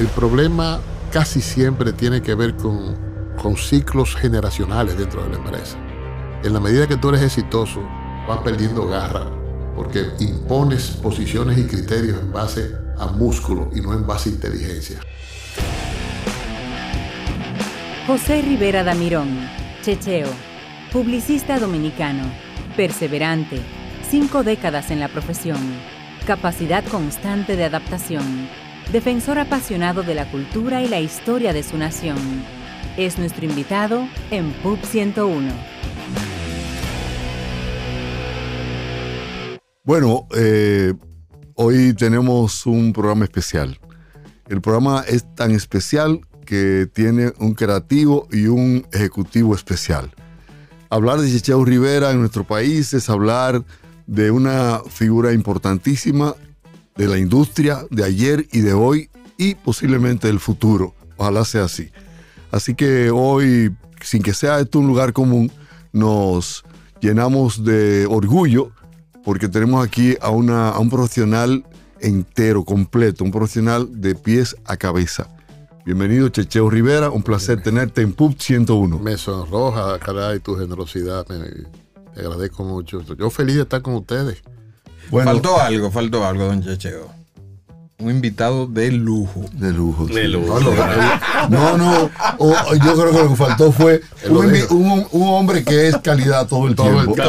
el problema casi siempre tiene que ver con, ciclos generacionales dentro de la empresa. En la medida que tú eres exitoso, vas perdiendo garra, porque impones posiciones y criterios en base a músculo y no en base a inteligencia. José Rivera Damirón, Checheo, publicista dominicano, perseverante, cinco décadas en la profesión, capacidad constante de adaptación, defensor apasionado de la cultura y la historia de su nación. Es nuestro invitado en PUB 101. Bueno, eh, hoy tenemos un programa especial. El programa es tan especial que tiene un creativo y un ejecutivo especial. Hablar de Checheo Rivera en nuestro país es hablar de una figura importantísima de la industria de ayer y de hoy y posiblemente del futuro. Ojalá sea así. Así que hoy, sin que sea esto un lugar común, nos llenamos de orgullo porque tenemos aquí a, una, a un profesional entero, completo, un profesional de pies a cabeza. Bienvenido, Checheo Rivera. Un placer tenerte en PUB 101. Me sonroja, caray, tu generosidad. Me, te agradezco mucho. Yo feliz de estar con ustedes. Bueno, faltó algo, faltó algo, don Checheo. Un invitado de lujo. De lujo. De lujo. No, no. o- yo creo que lo que faltó fue un, invi- un- un hombre que es calidad todo el Todo el tiempo.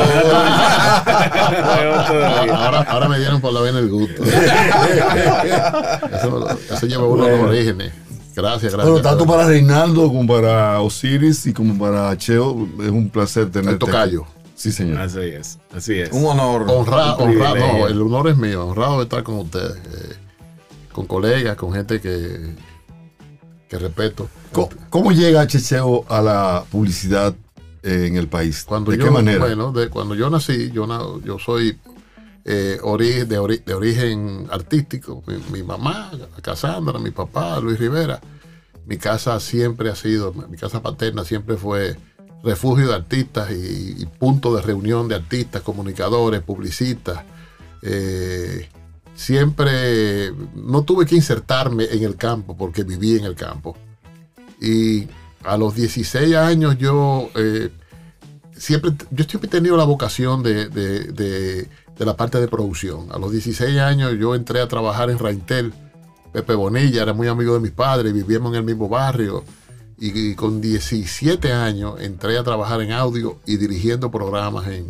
ahora, ahora me dieron por la vena el gusto. Eso, eso lleva uno a los orígenes. Gracias, gracias. Bueno, tanto para Reinaldo como para Osiris y como para Cheo, es un placer tenerte. El tocayo. aquí. Sí, señor. Así es, así es. Un honor. Honrado, Un honrado, privilegio. no, el honor es mío, honrado de estar con ustedes, eh, con colegas, con gente que, que respeto. ¿Cómo, cómo llega Checheo a la publicidad eh, en el país? Cuando ¿De yo, qué manera? Bueno, de, cuando yo nací, yo, na- yo soy eh, ori- de, ori- de origen artístico. Mi, mi mamá, Casandra, mi papá, Luis Rivera. Mi casa siempre ha sido, mi casa paterna siempre fue refugio de artistas y, punto de reunión de artistas, comunicadores, publicistas. Eh, siempre no tuve que insertarme en el campo porque viví en el campo. Y a los 16 años yo eh, siempre, yo siempre he tenido la vocación de, de- de- de la parte de producción. A los 16 años yo entré a trabajar en Raintel. Pepe Bonilla era muy amigo de mis padres, vivíamos en el mismo barrio. Y, y con 17 años entré a trabajar en audio y dirigiendo programas en,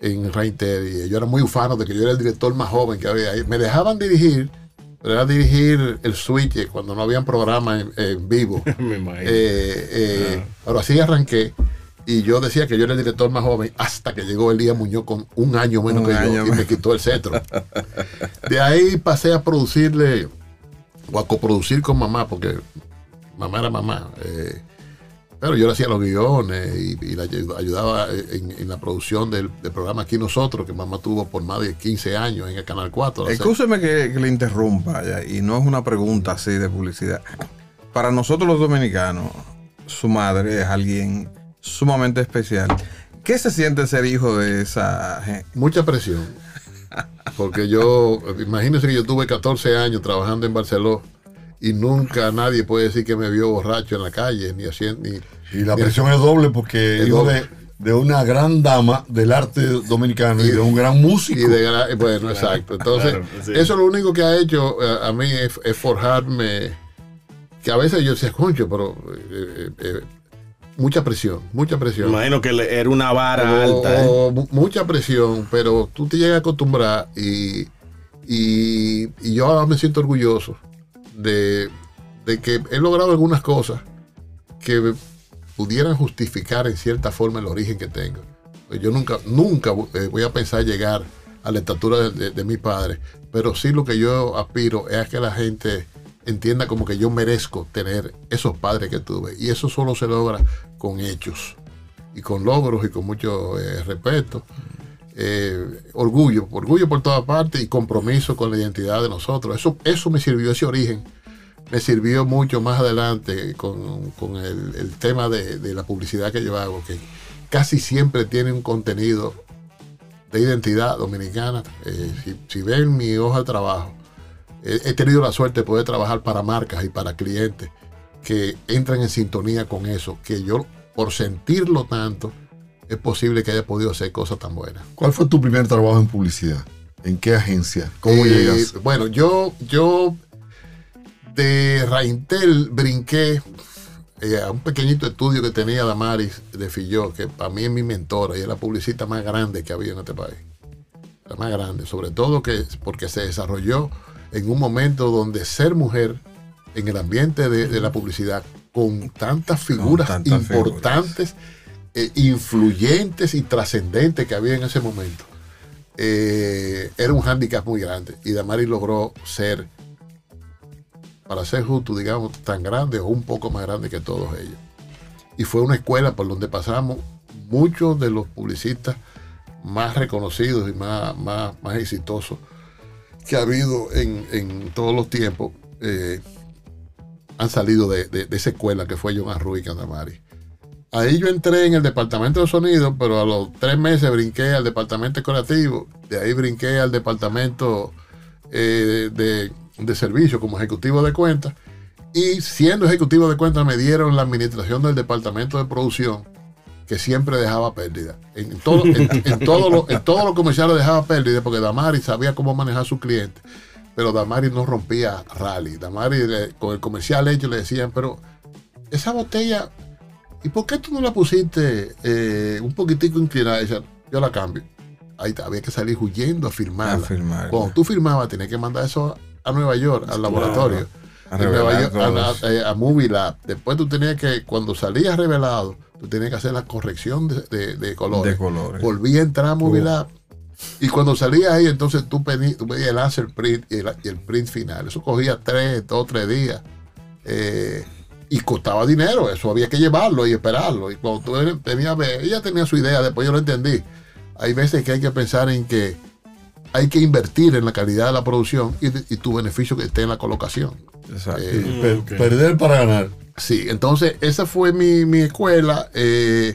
en Raintel. Y yo era muy ufano de que yo era el director más joven que había ahí. Me dejaban dirigir, pero era dirigir el switch cuando no habían programas en, en vivo. Me imagino. Eh, eh, Pero así arranqué. Y yo decía que yo era el director más joven hasta que llegó Elías Muñoz con un año menos Un que año yo y me quitó el cetro. De ahí pasé a producirle o a coproducir con mamá, porque mamá era mamá. eh, pero yo le hacía los guiones y, y la ayu- ayudaba en, en la producción del, del programa Aquí Nosotros, que mamá tuvo por más de 15 años en el Canal 4. la Excúseme que, que le interrumpa, ya, y no es una pregunta así de publicidad. Para nosotros los dominicanos, su madre es alguien sumamente especial. ¿Qué se siente ser hijo de esa gente? Mucha presión. Porque yo, imagínense que yo tuve 14 años trabajando en Barcelona y nunca nadie puede decir que me vio borracho en la calle, ni haciendo, ni, Y la ni- presión es doble porque Es doble. de, de una gran dama del arte dominicano y, de un gran músico. y de gra- bueno, exacto. Entonces, claro, sí. eso lo único que ha hecho eh, a mí es, es forjarme, que a veces yo decía, concho, pero eh, eh, mucha presión, mucha Me presión. imagino que era una vara O- alta. ¿eh? mucha presión, pero tú te llegas a acostumbrar y, y, y yo ahora me siento orgulloso de, de que he logrado algunas cosas que pudieran justificar en cierta forma el origen que tengo. Yo nunca, nunca eh, voy a pensar llegar a la estatura de, de- de mi padre, pero sí lo que yo aspiro es a que la gente entienda como que yo merezco tener esos padres que tuve. Y eso solo se logra con hechos y con logros y con mucho eh, respeto. Eh, orgullo, orgullo por toda parte y compromiso con la identidad de nosotros. Eso, eso me sirvió, ese origen me sirvió mucho más adelante con, con el, el tema de, de la publicidad que yo hago, que casi siempre tiene un contenido de identidad dominicana. Eh, si, si ven mi hoja de trabajo, he, he tenido la suerte de poder trabajar para marcas y para clientes que entran en sintonía con eso, que yo por sentirlo tanto, es posible que haya podido hacer cosas tan buenas. ¿Cuál fue tu primer trabajo en publicidad? ¿En qué agencia? ¿Cómo Eh, llegas? Bueno, yo, yo de Raintel brinqué eh, a un pequeñito estudio que tenía Damaris de Filló, que para mí es mi mentora y es la publicista más grande que había en este país. La más grande, sobre todo que porque se desarrolló en un momento donde ser mujer en el ambiente de, de la publicidad con tantas figuras tantas importantes, eh, influyentes y trascendentes que había en ese momento eh, era un hándicap muy grande y Damaris logró ser, para ser justo, digamos, tan grande o un poco más grande que todos ellos. Y fue una escuela por donde pasamos muchos de los publicistas más reconocidos y más, más, más exitosos que ha habido en, en todos los tiempos. eh, han salido de, de- esa escuela que fue John Arrui Candamari. Ahí yo entré en el departamento de sonido, pero a los tres meses brinqué al departamento creativo. De ahí brinqué al departamento eh, de servicio como ejecutivo de cuentas. Y siendo ejecutivo de cuentas me dieron la administración del departamento de producción, que siempre dejaba pérdida. En todo, en, en todo lo, en todos los comerciales dejaba pérdida porque Damari sabía cómo manejar a sus clientes. Pero Damari no rompía rally. Damari le- con el comercial hecho le decían, pero esa botella ¿y por qué tú no la pusiste eh, un poquitico inclinada? Decía, yo la cambio. Ahí había que salir huyendo a firmarla. A firmarla. Cuando tú firmabas, tenías que mandar eso a Nueva York, al laboratorio. A Nueva revelar York, a, todos. la- eh, a Movie Lab. Después tú tenías que, cuando salías revelado, tú tenías que hacer la corrección de, de- de colores. De colores. Volví a entrar a Movie Uh. Lab. Y cuando salías ahí, entonces tú pedí- tú pedías el answer print y el, y el print final. Eso cogía tres, dos, tres días. Eh, y costaba dinero, eso había que llevarlo y esperarlo. Y cuando tú tenías, ella tenía su idea, después yo lo entendí. Hay veces que hay que pensar en que hay que invertir en la calidad de la producción y, y tu beneficio que esté en la colocación. Exacto. Eh, Per- ok. Perder para ganar. Sí, entonces esa fue mi, mi escuela. eh,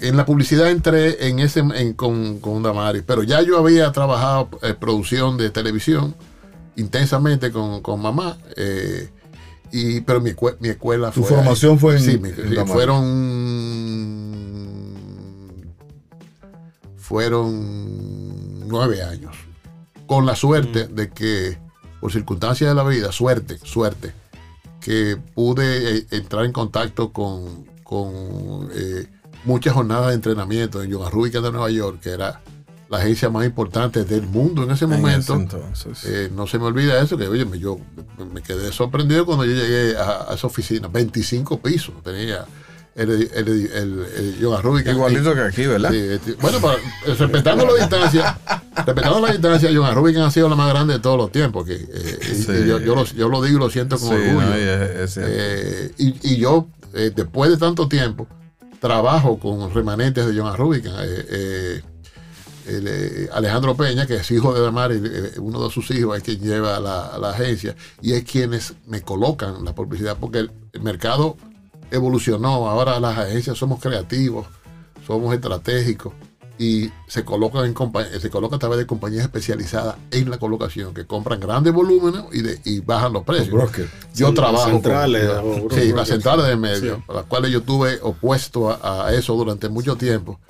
en la publicidad entré en ese en- con, con Damaris, pero ya yo había trabajado eh, producción de televisión intensamente con, con mamá. eh, y, pero mi, mi escuela Tu fue. formación fue en- Sí, mi- en sí, Damaris. fueron. Fueron nueve años. Con la suerte de que, por circunstancias de la vida, suerte, suerte, que pude eh, entrar en contacto con, con eh, muchas jornadas de entrenamiento en Yoga Rubika de Nueva York, que era la agencia más importante del mundo en ese En momento. ese entonces. Eh, no se me olvida eso, que oye, yo me- me quedé sorprendido cuando yo llegué a, a esa oficina. 25 pisos tenía el, el, el, el, Yoga Rubik. Igualito que aquí, ¿verdad? Sí, este, bueno, eh, respetando la distancia, respetando la distancia, John Rubik ha sido la más grande de todos los tiempos. Que, eh, y- Sí. y yo, yo lo, yo lo digo y lo siento con Sí, orgullo. no, y es- es cierto. Eh, y, y yo, eh, después de tanto tiempo, trabajo con remanentes de John Rubik. Alejandro Peña, que es hijo de Damari, uno de sus hijos es quien lleva la, la agencia y es quienes me colocan la publicidad, porque el mercado evolucionó, ahora las agencias somos creativos, somos estratégicos y se colocan en compa- se coloca a través de compañías especializadas en la colocación que compran grandes volúmenes y, de, y bajan los precios. Yo Sí, trabajo las centrales, con, o sí, brokers. las centrales de medio, Sí. a las cuales yo estuve opuesto a, a eso durante mucho tiempo,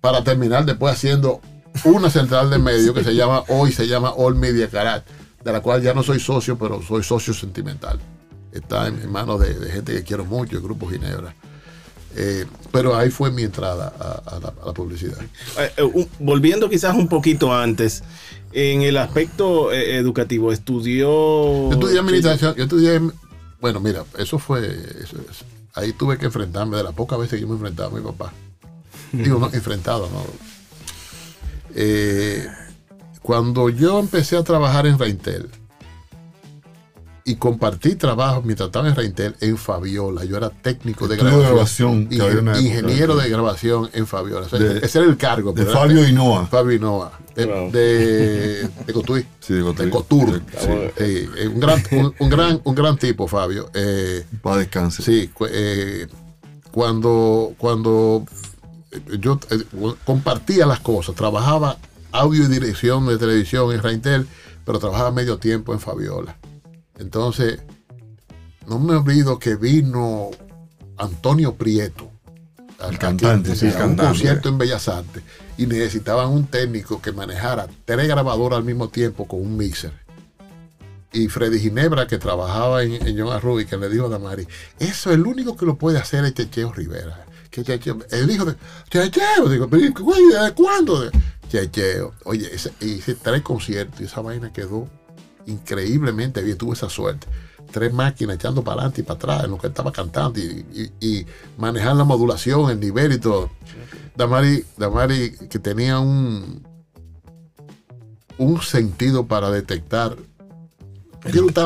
para terminar después haciendo una central de medio que se llama hoy se llama All Media Carat, de la cual ya no soy socio, pero soy socio sentimental. Está en, en manos de, de gente que quiero mucho, el Grupo Ginebra. Eh, pero ahí fue mi entrada a, a la, a la publicidad. Eh, eh, un- volviendo quizás un poquito antes, en el aspecto eh, educativo, estudió... Yo estudié administración, yo estudié, bueno, mira, eso fue, eso- eso- ahí tuve que enfrentarme de las pocas veces que yo me enfrentaba a mi papá. Digo, no, enfrentado, no. Eh, cuando yo empecé a trabajar en Reintel y compartí trabajo mientras estaba en Reintel en Fabiola, yo era técnico de Estudio de grabación, grabación, ingeniero de grabación en Fabiola. O sea, De- ese era el cargo. De era- Fabio Hinoa. Fabio Hinoa, de, Wow. de, de Cotuí Sí, de Cotuí. de Cotur. De- sí. Eh, eh, un, gran, un, un gran, un gran tipo, Fabio. Eh, Para descanse. sí, eh, cuando, cuando yo eh, compartía las cosas, trabajaba audio y dirección de televisión en Reintel, pero trabajaba medio tiempo en Fabiola. Entonces, no me olvido que vino Antonio Prieto, El cantante, sí, a un cantante. concierto en Bellas Artes, y necesitaban un técnico que manejara tres grabadoras al mismo tiempo con un mixer. Y Freddy Ginebra, que trabajaba en, en John Arruy, que le dijo a Damari, eso el único que lo puede hacer es Checheo Rivera. Que Checheo, el hijo de Checheo, digo, pero güey, ¿de cuándo? Checheo. Oye, ese, hice tres conciertos y esa vaina quedó increíblemente bien, tuve esa suerte. Tres máquinas echando para adelante y para atrás en lo que estaba cantando y, y- y manejar la modulación, el nivel y todo. Damari, Damari que tenía un, un sentido para detectar.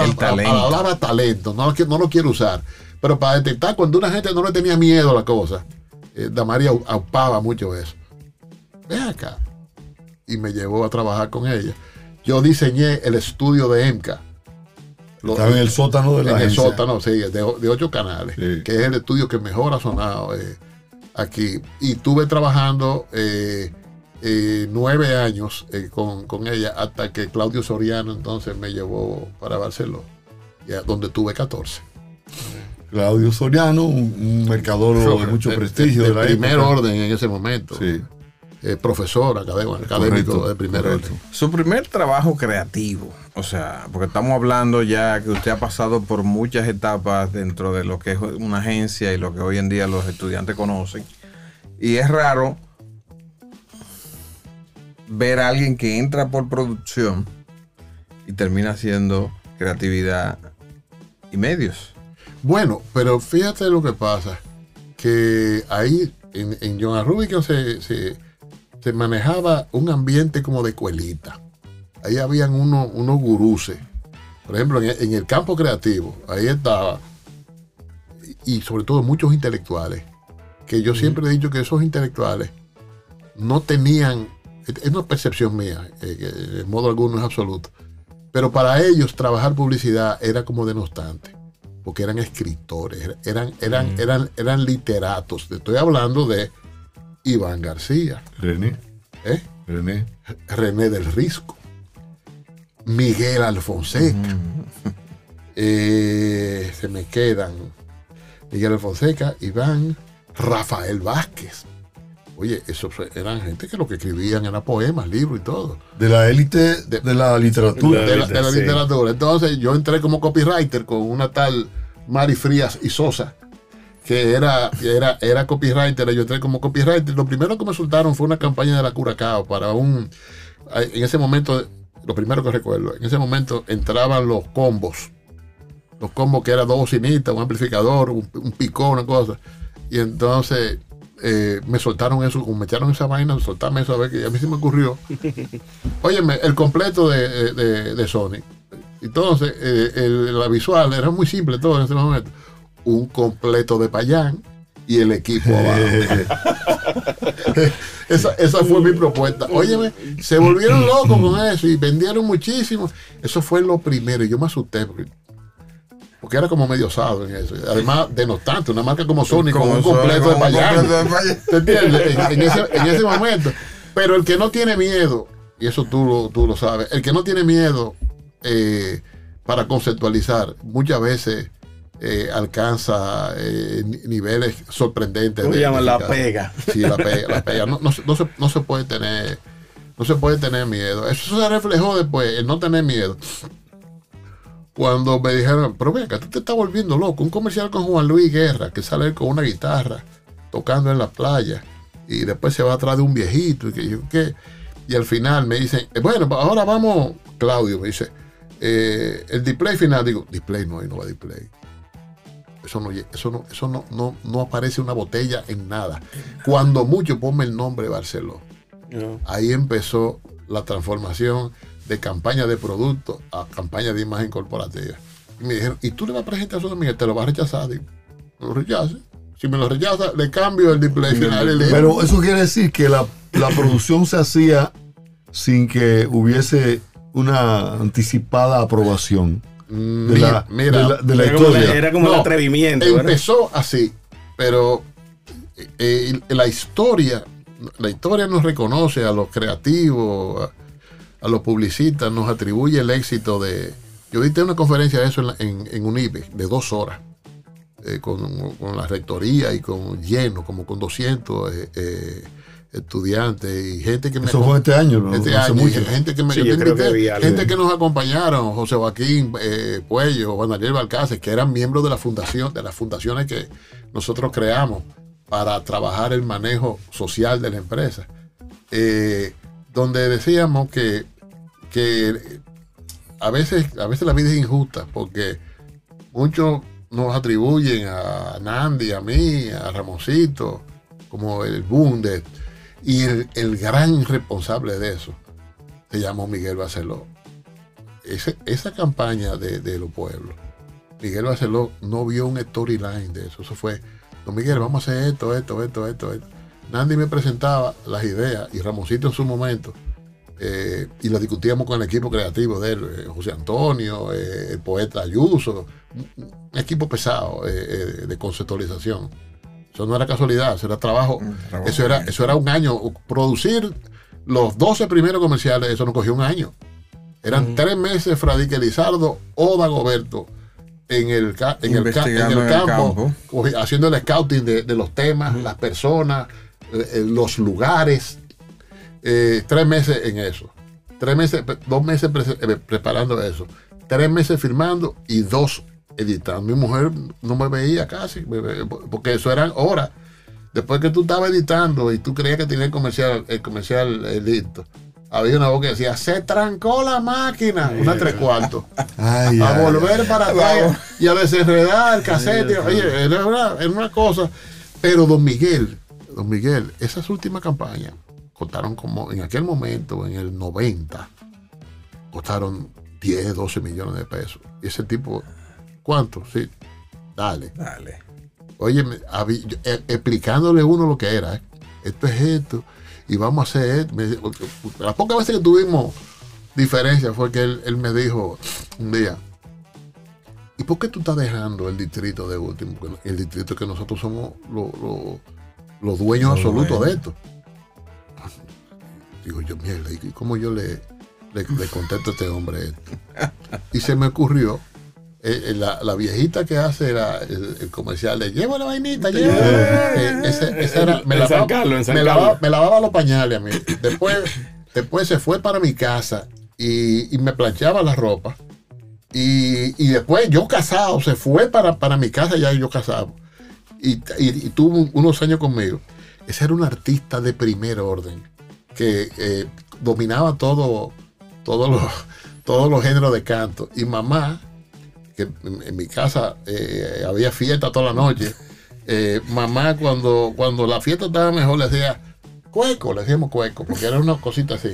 quiero usar el talento. no, lo quiero- no lo quiero usar, pero para detectar cuando una gente no le tenía miedo a la cosa. Eh, Damari au- aupaba mucho eso. Ven acá. Y me llevó a trabajar con ella. Yo diseñé el estudio de EMCA. Lo- Estaba en el sótano de la en el sótano, sí, de, de ocho canales, Sí. que es el estudio que mejor ha sonado eh, aquí. Y estuve trabajando eh, eh, nueve años con, con ella hasta que Claudio Soriano entonces me llevó para Barcelona, donde tuve 14. Claudio Soriano, un, un mercador de mucho prestigio de, de la primer época. orden en ese momento. Sí, Eh, profesor, académico, académico correcto, de primer orden. Su primer trabajo creativo, o sea, porque estamos hablando ya que usted ha pasado por muchas etapas dentro de lo que es una agencia y lo que hoy en día los estudiantes conocen. Y es raro ver a alguien que entra por producción y termina haciendo creatividad y medios. Bueno, pero fíjate lo que pasa, que ahí en, en John Rubicon se, se, se manejaba un ambiente como de escuelita. Ahí habían unos, unos guruses. Por ejemplo, en el, en el campo creativo, ahí estaba, y sobre todo muchos intelectuales, que yo siempre he dicho que esos intelectuales no tenían, es una percepción mía, eh, de modo alguno es absoluto, pero para ellos trabajar publicidad era como denostante porque eran escritores, eran, eran, eran, eran literatos. Te estoy hablando de Iván García, René, ¿eh? René. René del Risco, Miguel Alfonseca. Eh, se me quedan Miguel Alfonseca, Iván, Rafael Vázquez. Oye, esos eran gente que lo que escribían era poemas, libros y todo. De la élite de, De- la literatura. de la, de la Sí. literatura. Entonces yo entré como copywriter con una tal Mari Frías y Sosa, que era, era, era copywriter. Yo entré como copywriter. Lo primero que me soltaron fue una campaña de la Curacao para un... En ese momento, lo primero que recuerdo, en ese momento entraban los combos. Los combos que eran dos bocinitas, un amplificador, un, un picón, una cosa. Y entonces eh, me soltaron eso, como me echaron esa vaina, soltarme eso a ver que a mí se me ocurrió. Óyeme, el completo de, de- de Sony. Entonces, eh, el- la visual era muy simple todo en ese momento. Un completo de Payán y el equipo abajo. esa, esa fue mi propuesta. Óyeme, se volvieron locos con eso y vendieron muchísimo. Eso fue lo primero y yo me asusté porque, porque era como medio osado en eso. Además, denostante, una marca como Sony con un Como completo de con un Payán. completo de Payán. ¿Te entiendes? En, en ese, en ese momento. Pero el que no tiene miedo, y eso tú lo, tú lo sabes, el que no tiene miedo eh, para conceptualizar, muchas veces eh, alcanza eh, ni- niveles sorprendentes. ¿Cómo de- llaman? La pega. Sí, la pega. La pega. No, no se- no se, no se puede tener. No se puede tener miedo. Eso se reflejó después, el no tener miedo. Cuando me dijeron, pero venga, tú te estás volviendo loco. Un comercial con Juan Luis Guerra, que sale con una guitarra, tocando en la playa, y después se va atrás de un viejito, y que yo qué. Y al final me dicen, eh, bueno, ahora vamos, Claudio me dice, eh, el display final, digo, display no, ahí no va display. Eso no, eso no, eso no, no, no aparece una botella en nada. Cuando mucho ponme el nombre Barceló. No. Ahí empezó la transformación de campaña de producto a campaña de imagen corporativa. Y me dijeron, ¿y tú le vas a presentar eso a Miguel? ¿Te lo vas a rechazar? Digo, no lo rechace. Si me lo rechaza, le cambio el display final. y le- Pero eso quiere decir que la, la producción se hacía sin que hubiese una anticipada aprobación de mi- la, mira, de la, de la Era como, era como el atrevimiento. ¿verdad? Empezó así, pero eh, eh, la historia, la historia nos reconoce a los creativos, a los publicistas nos atribuye el éxito de... Yo diste una conferencia de eso en, la- en, en UNIBE, de dos horas, eh, con, con la rectoría y con lleno, como con 200 eh, eh, estudiantes y gente que me... Eso fue este año, ¿no? Este año, mucho. gente que me Sí, yo yo te creo que invité, vi gente que nos acompañaron, José Joaquín eh, Puello, Juan Daniel Balcácer, que eran miembros de la fundación, de las fundaciones que nosotros creamos para trabajar el manejo social de la empresa. Eh, donde decíamos que, que a veces, a veces la vida es injusta, porque muchos nos atribuyen a Nandi, a mí, a Ramoncito, como el boom de y el, gran responsable de eso se llamó Miguel Barceló. Esa campaña de, los pueblos, Miguel Barceló no vio un storyline de eso. Eso fue, don Miguel, vamos a hacer esto, esto, esto, esto, esto. Nandi me presentaba las ideas y Ramoncito en su momento, eh, y lo discutíamos con el equipo creativo de él, eh, José Antonio, eh, el poeta Ayuso, un equipo pesado de conceptualización. Eso no era casualidad, eso era trabajo. trabajo Eso era, eso era un año. Producir los 12 primeros comerciales, eso nos cogió un año. Eran tres meses Fradique Lizardo o Dagoberto en el, en el, en el campo, haciendo el scouting de, de los temas, las personas, eh, eh, los lugares. Eh, tres meses en eso. Tres meses, dos meses pre- preparando eso. Tres meses filmando y dos editando. Mi mujer no me veía casi, porque eso eran horas. Después que tú estabas editando y tú creías que tenía el comercial, el comercial eh, listo, había una voz que decía, se trancó la máquina, una tres cuartos, Ay, a ay, volver para atrás y a desenredar el cassette. Oye, era una, era una cosa. Pero don Miguel, don Miguel, esas últimas campañas costaron como, en aquel momento, en el 90, costaron 10, 12 millones de pesos. Y ese tipo, ¿cuánto? Sí, dale. Dale. Oye, me- habí- yo, eh, explicándole uno lo que era. ¿eh? Esto es esto. Y vamos a hacer esto. Me- las pocas veces que tuvimos diferencia fue que él, él me dijo un día, ¿y por qué tú estás dejando el distrito de último? El distrito que nosotros somos lo- lo- los dueños Los absolutos de esto. Digo yo, mierda, ¿y cómo yo le, le, le contesto a este hombre esto? Y se me ocurrió eh, eh, la, la viejita que hace la- el, el comercial de lleva la vainita, lleva. Eh, ese- ese era- me, lavaba, Carlos, en San me, Carlos. lavaba, me lavaba los pañales a mí. Después, después se fue para mi casa y, y me planchaba la ropa. Y, y después yo casado, se fue para, para mi casa ya yo casado. Y, y- y tuvo un- unos años conmigo. Ese era un artista de primer orden que eh, dominaba todo, todos los, todos los géneros de canto. Y mamá, en, mi casa eh, había fiesta toda la noche. eh, mamá, cuando, cuando la fiesta estaba mejor, le decía cueco, le decíamos cueco, porque era una cosita así.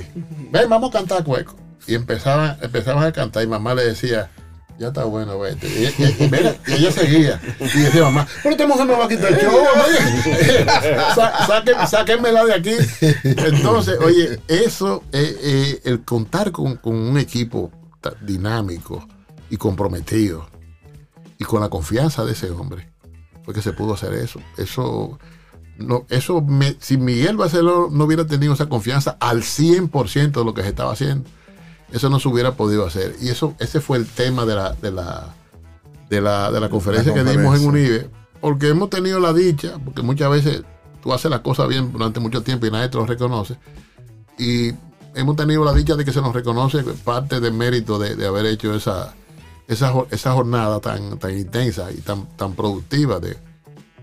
Ven, vamos a cantar cueco. Y empezaban, a cantar y mamá le decía, ya está bueno, vete. Y, ella seguía. Y decía mamá, pero esta mujer me va a quitar el show. saque- sáquenmela de aquí. Entonces, oye, eso, eh, el contar con, con un equipo dinámico y comprometido y con la confianza de ese hombre, fue que se pudo hacer eso. Eso, no, eso me- si Miguel Barceló no hubiera tenido esa confianza al 100% de lo que se estaba haciendo, eso no se hubiera podido hacer. Y eso, ese fue el tema de la, de la, de la, de la conferencia que dimos en. UNIBE, porque hemos tenido la dicha, porque muchas veces tú haces las cosas bien durante mucho tiempo y nadie te lo reconoce. Y hemos tenido la dicha de que se nos reconoce parte del mérito de, de haber hecho esa, esa, esa jornada tan, tan intensa y tan, tan productiva. De,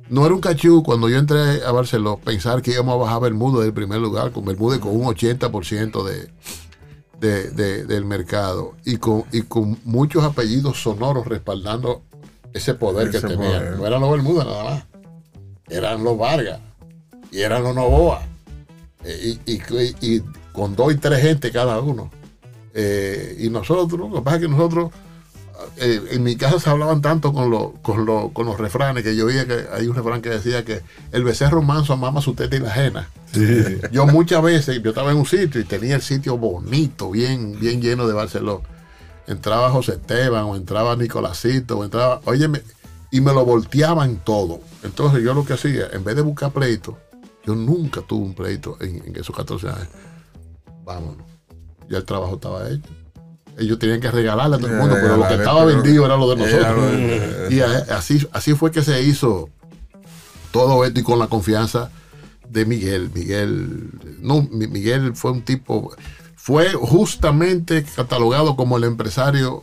no era un cachú cuando yo entré a Barcelona pensar que íbamos a bajar Bermuda del primer lugar, con Bermuda con un 80% de, de- de- del mercado y con, y con muchos apellidos sonoros respaldando ese poder que tenían. No eran los Bermuda nada más, eran los Vargas y eran los Novoa. Eh, y, y- y con dos y tres gente cada uno. Eh, y nosotros, lo que pasa es que nosotros, eh, en mi casa se hablaban tanto con, los con, los con los refranes que yo oía que hay un refrán que decía que el becerro manso mama su teta y la ajena. Sí. Yo muchas veces, yo estaba en un sitio y tenía el sitio bonito, bien, bien lleno de Barcelona. Entraba José Esteban, o entraba Nicolásito, o entraba, óyeme, y me lo volteaban todo. Entonces yo lo que hacía, en vez de buscar pleito, yo nunca tuve un pleito en, en esos 14 años. Vámonos. ya el trabajo estaba hecho. Ellos tenían que regalarle a todo el mundo, pero lo que estaba pero- vendido era lo de nosotros. Y así, así fue que se hizo todo esto y con la confianza de Miguel. Miguel, no, Mi- Miguel fue un tipo, fue justamente catalogado como el empresario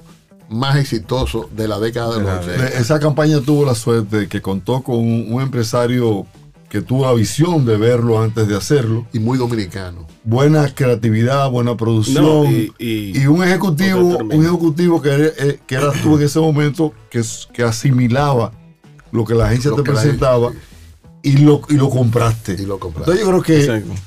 más exitoso de la década de los la 80. Eh, Esa campaña tuvo la suerte de que contó con un, un empresario que tuvo la visión de verlo antes de hacerlo. Y muy dominicano. Buena creatividad, buena producción. No, y, y- y- un ejecutivo, un ejecutivo que, eh, que eras tú en ese momento, que, que asimilaba lo que la agencia Lo te presentaba y lo, y lo compraste. Y lo compraste. Entonces yo creo que Exacto.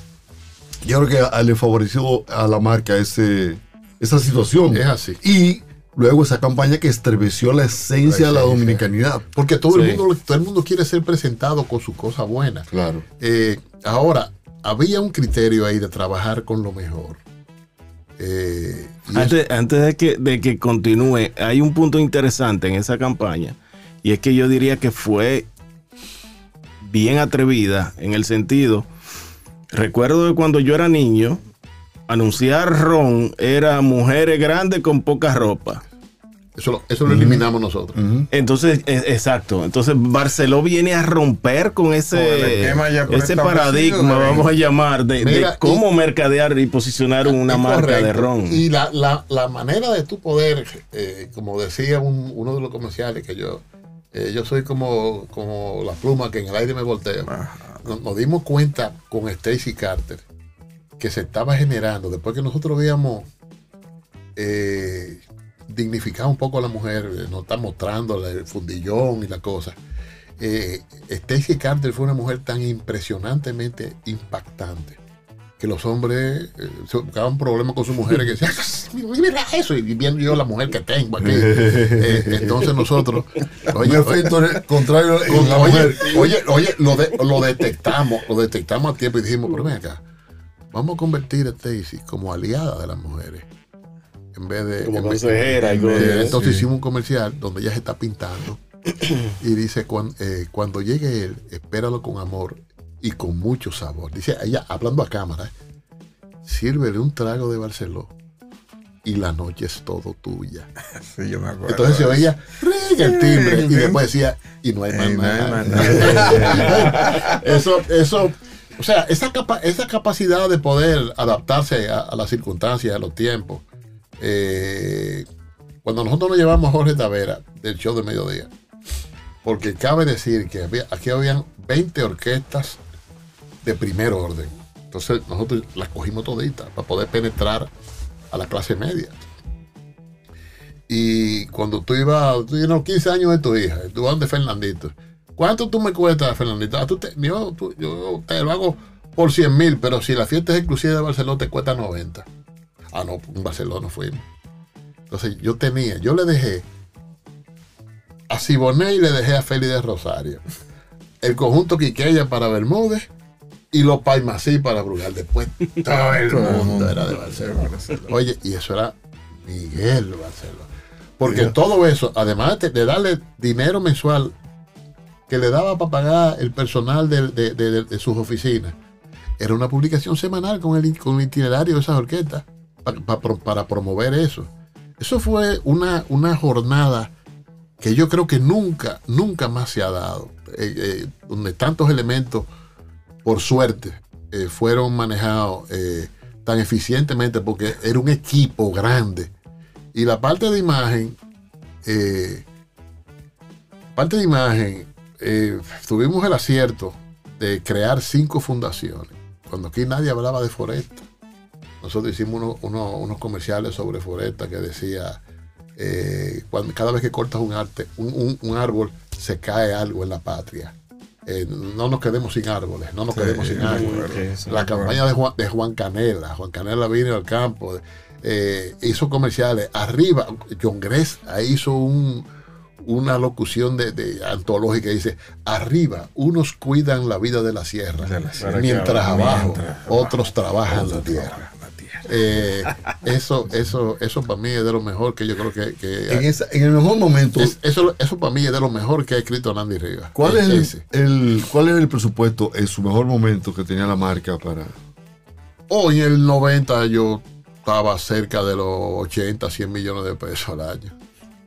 yo creo que le favoreció a la marca ese, esa situación. Es así. Y luego esa campaña que estremeció la esencia de la dominicanidad. Porque todo, el mundo, todo el mundo quiere ser presentado con su cosa buena. Claro. Eh, ahora, había un criterio ahí de trabajar con lo mejor. Eh, Antes, antes de, que, de que continúe, hay un punto interesante en esa campaña. Y es que yo diría que fue bien atrevida en el sentido. Recuerdo de cuando yo era niño, anunciar ron era mujeres grandes con poca ropa. eso, lo, eso lo eliminamos nosotros. Entonces, e- exacto. Entonces, Barceló viene a romper con ese, ese paradigma, vamos a llamar, de, cómo mercadear y posicionar una marca de ron. Y la, la- la manera de tu poder, eh, como decía un- uno de los comerciales, que yo, eh, yo soy como, como la pluma que en el aire me volteo. Nos, nos dimos cuenta con Stacy Carter que se estaba generando, después que nosotros habíamos eh, dignificado un poco a la mujer, eh, no está mostrando el fundillón y la cosa. Eh, Stacy Carter fue una mujer tan impresionantemente impactante que los hombres eh, se buscaban problemas con sus mujeres que decían, "Ah, mira eso, y viendo yo la mujer que tengo aquí. Eh, entonces nosotros, un efecto contrario oye, oye, oye, lo, de- lo detectamos, lo detectamos a tiempo y dijimos, pero ven acá, vamos a convertir a Stacy como aliada de las mujeres. En vez de. Como en vez- consejera y cosas. entonces Sí. hicimos un comercial donde ella se está pintando y dice: "Cuan- eh, Cuando llegue él, espéralo con amor y con mucho sabor. Dice ella, hablando a cámara, sírvele un trago de Barceló y la noche es todo tuya. Sí, yo me acuerdo. Entonces se oía el timbre y después decía, y no hay más no hay nada. más nada. eso, eso, o sea, esa, esa capacidad de poder adaptarse a, las circunstancias, a los tiempos. eh, cuando nosotros nos llevamos a Jorge Tavera del show de mediodía, porque cabe decir que aquí habían 20 orquestas de primer orden. Entonces nosotros las cogimos toditas para poder penetrar a la clase media. Y cuando tú ibas, tú tienes los 15 años de tu hija, tú vas de Fernandito. ¿Cuánto tú me cuestas, Fernandito? Ah, tú te- yo, tú- yo te lo hago por 100 mil, pero si la fiesta es exclusiva de Barcelona te cuesta 90. Ah, no, en Barcelona fuimos. Entonces yo tenía, yo le dejé a Siboney y le dejé a Félix de Rosario. El conjunto Quiqueya para Bermúdez y los Paimasí para Brugal. Después todo el mundo era de Barcelona. Oye, y eso era Miguel Barcelona. Porque todo eso, además de, de darle dinero mensual que le daba para pagar el personal de, de- sus oficinas, era una publicación semanal con el, con el itinerario de esas orquestas pa- pa- para promover eso. Eso fue una, una jornada que yo creo que nunca, nunca más se ha dado, eh, eh, donde tantos elementos, por suerte, eh, fueron manejados tan eficientemente porque era un equipo grande. Y la parte de imagen, parte de imagen, eh, tuvimos el acierto de crear cinco fundaciones. Cuando aquí nadie hablaba de Foresta. Nosotros hicimos uno- uno- unos comerciales sobre Foresta que decía, eh, cuando, cada vez que cortas un, arte, un, un- un árbol, se cae algo en la patria. Eh, no nos quedemos sin árboles, no nos Sí, quedemos sin árboles. sí, La campaña de Juan, de Juan Canela, Juan Canela vino al campo, eh, hizo comerciales. Arriba, John Gress hizo un- una locución de, de antológica que dice, arriba, unos cuidan la vida de la sierra, De la sierra. mientras abajo, Mientras otros trabajan la tierra. la tierra. Eh, eso, eso, eso para mí es de lo mejor que yo creo que, que- En, esa- en el mejor momento, es- eso, eso para mí es de lo mejor que ha escrito Nandy Rivas. ¿cuál es ese. el, cuál era el presupuesto en su mejor momento que tenía la marca para Oh, en el 90 yo estaba cerca de los 80, 100 millones de pesos al año.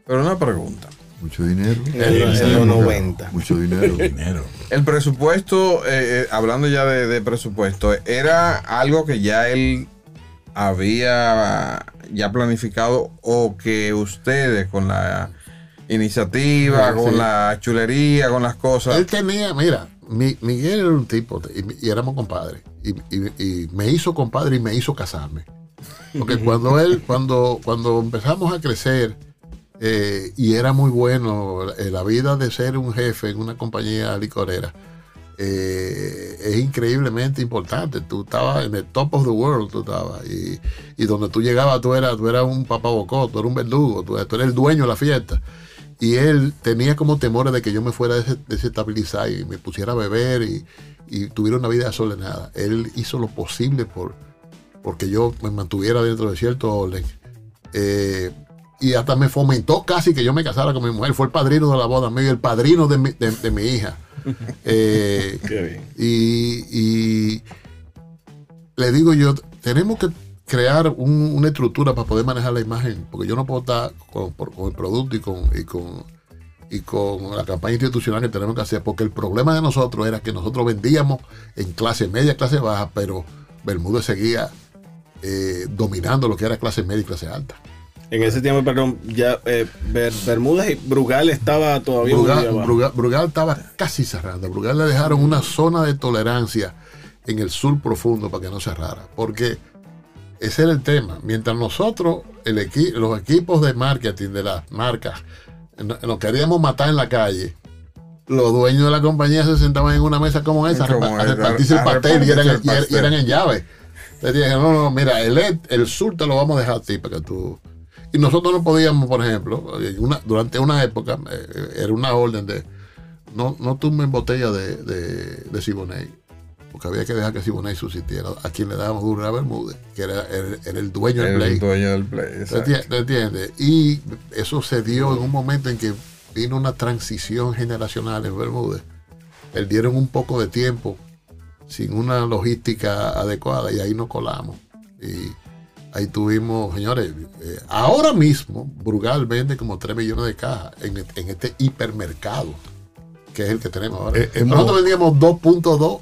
Pero una pregunta. Mucho dinero. En los 90. Mucho dinero. Dinero. El presupuesto, eh, eh, hablando ya de, de presupuesto, ¿era algo que ya él había ya planificado o que ustedes con la iniciativa, Sí, con sí. la chulería, con las cosas... Él tenía, mira, mi- Miguel era un tipo, y, y éramos compadres, y, y- y me hizo compadre y me hizo casarme. Porque cuando él, cuando, cuando empezamos a crecer, eh, y era muy bueno, eh, la vida de ser un jefe en una compañía licorera, eh, es increíblemente importante. Tú estabas en el top of the world, tú estabas, y, y donde tú llegabas, tú eras, tú eras un papabocó, tú eras un verdugo, tú, tú eras el dueño de la fiesta. Y él tenía como temores de que yo me fuera a des- desestabilizar y me pusiera a beber y, y tuviera una vida desordenada. Él hizo lo posible por porque yo me mantuviera dentro de cierto orden. Y hasta me fomentó casi que yo me casara con mi mujer. Fue el padrino de la boda mío y el padrino de mi, de- de mi hija. Eh, Qué bien. y, y le digo yo, tenemos que crear un- una estructura para poder manejar la imagen, porque yo no puedo estar con, por- con el producto y con, y con y con la campaña institucional que tenemos que hacer, porque el problema de nosotros era que nosotros vendíamos en clase media, clase baja, pero Bermúdez seguía eh, dominando lo que era clase media y clase alta. En ese tiempo, perdón, ya eh, Ber- Bermudas y Brugal estaba todavía Brugal, abajo. Brugal- Brugal estaba casi cerrando. Brugal le dejaron una zona de tolerancia en el sur profundo para que no cerrara. Porque ese era el tema. Mientras nosotros, el equi- los equipos de marketing de las marcas, no- nos queríamos matar en la calle, los dueños de la compañía se sentaban en una mesa como esa a Como a repartirse el a pastel y eran, el y pastel. eran en llave. Le dijeron, no, no, mira, el, el sur te lo vamos a dejar a ti para que tú... Y nosotros no podíamos, por ejemplo, una- durante una época, eh, era una orden de no, no tumben botella de, de, de Siboney, porque había que dejar que Siboney subsistiera. A quien le dábamos duro era Bermúdez, que era, era- era el dueño del play. el dueño del play. ¿Te exacto. enti- te entiendes? Y eso se dio en un momento en que vino una transición generacional en Bermúdez. Perdieron un poco de tiempo sin una logística adecuada y ahí nos colamos. Y ahí tuvimos, señores, eh, ahora mismo Brugal vende como 3 millones de cajas en, en este hipermercado, que es el que tenemos ahora. Eh, hemos- Nosotros vendíamos 2.2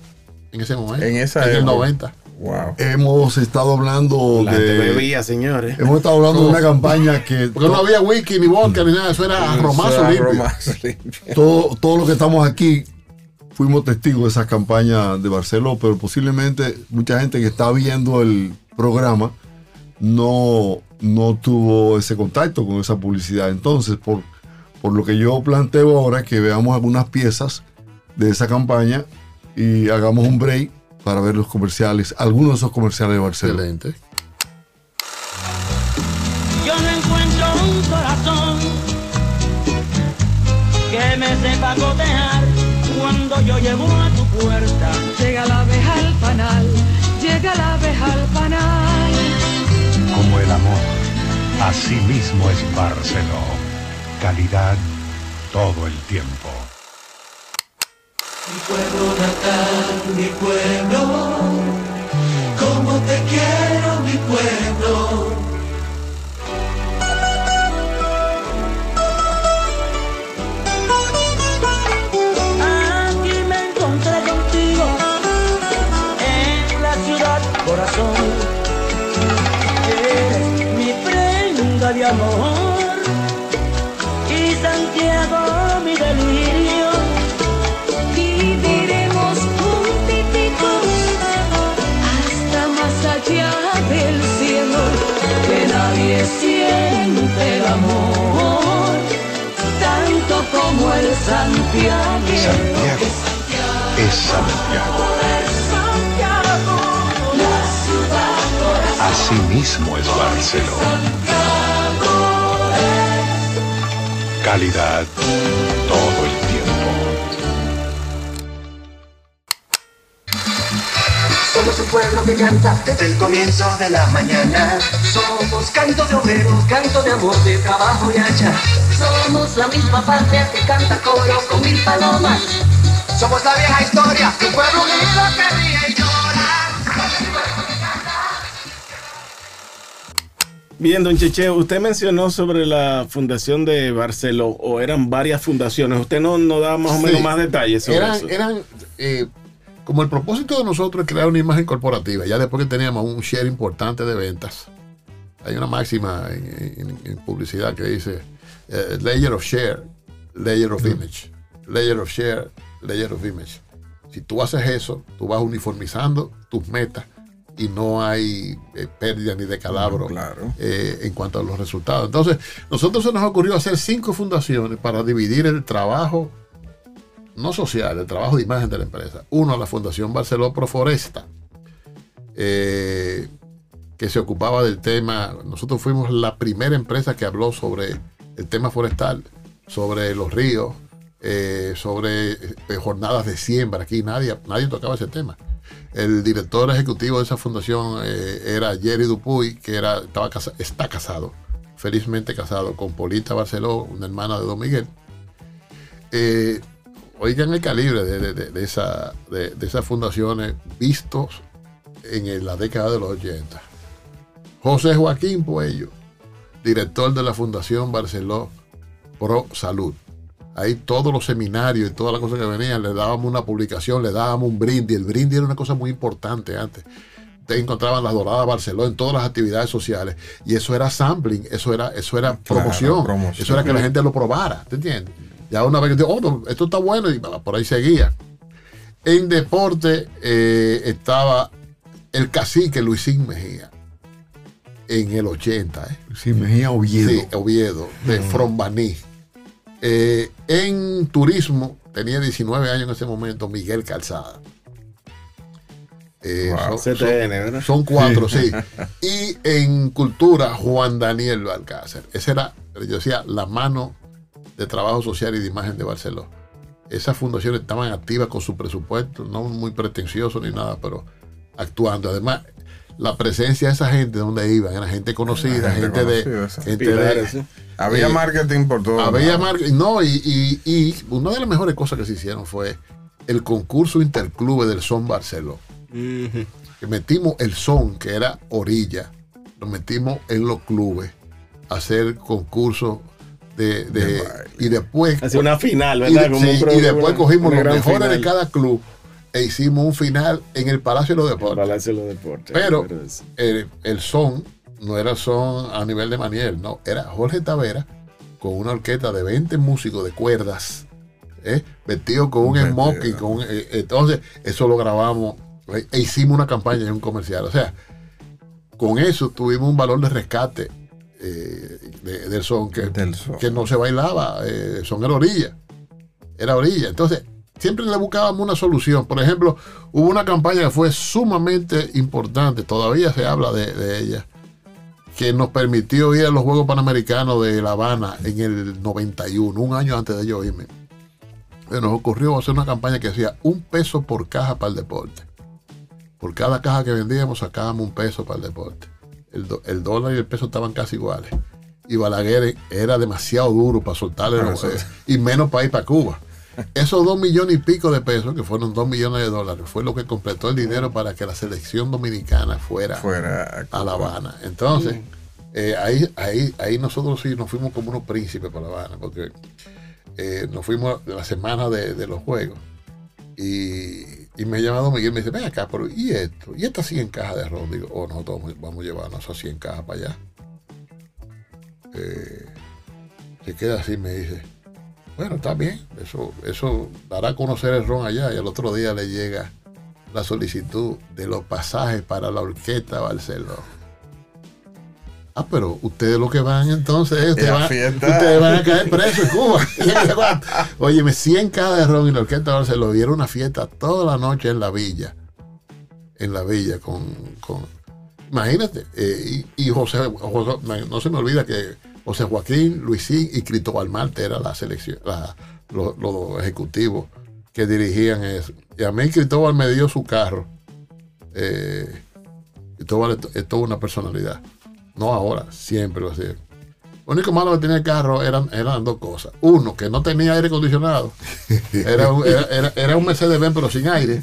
en ese momento, En esa en el época. 90. Wow. Hemos estado hablando La gente de. bebía, señores. Hemos estado hablando de una campaña que Porque no había whisky ni vodka ni nada, eso era romazo Eso era limpio. romazo limpio. todo, todo lo que estamos aquí fuimos testigos de esa campaña de Barceló, pero posiblemente mucha gente que está viendo el programa no, no tuvo ese contacto con esa publicidad. Entonces, por, por lo que yo planteo ahora, que veamos algunas piezas de esa campaña y hagamos un break para ver los comerciales, algunos de esos comerciales de Barceló. Excelente. Yo no encuentro un corazón que me sepa cotejar cuando yo llego a tu puerta. Llega la abeja al panal, llega la abeja al panal. El amor, así mismo es Barceló. Calidad todo el tiempo. Mi pueblo natal, mi pueblo, como te quiero, mi pueblo. De amor y Santiago mi delirio. Viviremos juntitos hasta más allá del cielo. que nadie siente el amor tanto como el Santiago. Santiago es Santiago. Santiago, la ciudad corazón. Así mismo es Barceló. Calidad todo el tiempo. Somos un pueblo que canta desde el comienzo de la mañana. Somos canto de obreros, canto de amor, de trabajo y hacha. Somos la misma patria que canta coro con mil palomas. Somos la vieja historia un pueblo unido que ríe Bien, don Cheche, usted mencionó sobre la fundación de Barceló, o eran varias fundaciones. Usted no, no da más o menos Sí. más detalles sobre eran, eso. eran eh, como el propósito de nosotros es crear una imagen corporativa, ya después que teníamos un share importante de ventas. Hay una máxima en, en- en publicidad que dice eh, layer of share, layer of image. Layer of share, layer of image. Si tú haces eso, tú vas uniformizando tus metas y no hay eh, pérdida ni decalabro Claro. eh, en cuanto a los resultados. Entonces, nosotros se nos ocurrió hacer cinco fundaciones para dividir el trabajo no social, el trabajo de imagen de la empresa. Uno, la Fundación Barceló Proforesta, eh, que se ocupaba del tema. Nosotros fuimos la primera empresa que habló sobre el tema forestal, sobre los ríos, sobre jornadas de siembra. Aquí nadie, nadie tocaba ese tema. El director ejecutivo de esa fundación eh, era Jerry Dupuy, que era, estaba está casado, felizmente casado con Polita Barceló, una hermana de Don Miguel. Eh, oigan el calibre de, esa, de, esas fundaciones vistos en la década de los 80. José Joaquín Puello, director de la Fundación Barceló Pro Salud. Ahí todos los seminarios y todas las cosas que venían, le dábamos una publicación, le dábamos un brindis. El brindis era una cosa muy importante antes. Te encontraban las doradas Barceló en todas las actividades sociales. Y eso era sampling, eso era, eso era promoción, promoción. Eso era que la gente lo probara, ¿te entiendes? Ya una vez que digo, oh, no, esto está bueno, y por ahí seguía. En deporte eh, estaba el cacique Luisín Mejía en el 80, ¿eh? Sí, Mejía Oviedo. Sí, Oviedo, de Frombaní. Eh, en turismo, tenía 19 años en ese momento, Miguel Calzada. Eh, Wow. son, CTN, ¿verdad? son- son cuatro, sí. Y en cultura, Juan Daniel Balcácer. Esa era, yo decía, la mano de trabajo social y de imagen de Barcelona. Esas fundaciones estaban activas con su presupuesto, no muy pretencioso ni nada, pero actuando. Además, la presencia de esa gente donde iban, era gente conocida, Gente gente, de. conocida, sí. gente Pilares, de sí. Había Eh, marketing por todo. había marca- No, y, y- y una de las mejores cosas que se hicieron fue el concurso interclube del Son Barceló. Que metimos el son, que era orilla, lo metimos en los clubes a hacer concursos de, de- De baile. y después Hacía una final, y, ¿verdad? de- Como un sí, pro- y después cogimos los mejores de cada club e hicimos un final en el Palacio de los Deportes. Palacio de los Deportes. Pero el, el son no era son a nivel de Maniel, no, era Jorge Tavera con una orquesta de 20 músicos de cuerdas, ¿eh? vestido con un smoking, con, eh, entonces eso lo grabamos ¿eh? e hicimos una campaña y un comercial, o sea, con eso tuvimos un valor de rescate eh, de- del son que, Del son. que no se bailaba, son era orilla, era orilla, entonces siempre le buscábamos una solución. Por ejemplo, hubo una campaña que fue sumamente importante, todavía se habla de, de ella, que nos permitió ir a los Juegos Panamericanos de La Habana en el 91, un año antes de yo irme. Se nos ocurrió hacer una campaña que decía un peso por caja para el deporte. Por cada caja que vendíamos sacábamos un peso para el deporte. El, do- el dólar y el peso estaban casi iguales. Y Balaguer era demasiado duro para soltarle los- eh, y menos para ir para Cuba. Esos dos millones y pico de pesos, que fueron dos millones de dólares, fue lo que completó el dinero para que la selección dominicana fuera, Fuera. a La Habana. Entonces, eh, ahí, ahí, ahí nosotros sí nos fuimos como unos príncipes para La Habana, porque eh, nos fuimos la semana de, de los juegos. Y, y me llama Don Miguel y me dice, ven acá, pero ¿y esto? ¿Y estas 100 cajas de arroz? Digo, oh, nosotros vamos, vamos a llevarnos esas 100 cajas para allá. Eh, se queda así, me dice, bueno, está bien, eso, eso dará a conocer el ron allá. Y al otro día le llega la solicitud de los pasajes para la orquesta Barcelona. Ah, pero ustedes lo que van entonces, es, ustedes, van, ustedes van a caer presos en Cuba. Óyeme, 100 cada de ron y la orquesta Barcelona dieron una fiesta toda la noche en la villa. En la villa con... con imagínate, eh, y, y José, José- no se me olvida que José Joaquín, Luisín y Cristóbal Marte era la selección, los ejecutivos que dirigían eso. Y a mí Cristóbal me dio su carro. Eh, Cristóbal es, es toda una personalidad. No ahora, siempre lo hacía. Lo único malo que tenía el carro eran, eran dos cosas. Uno, que no tenía aire acondicionado. Era un, era, era- era un Mercedes-Benz, pero sin aire.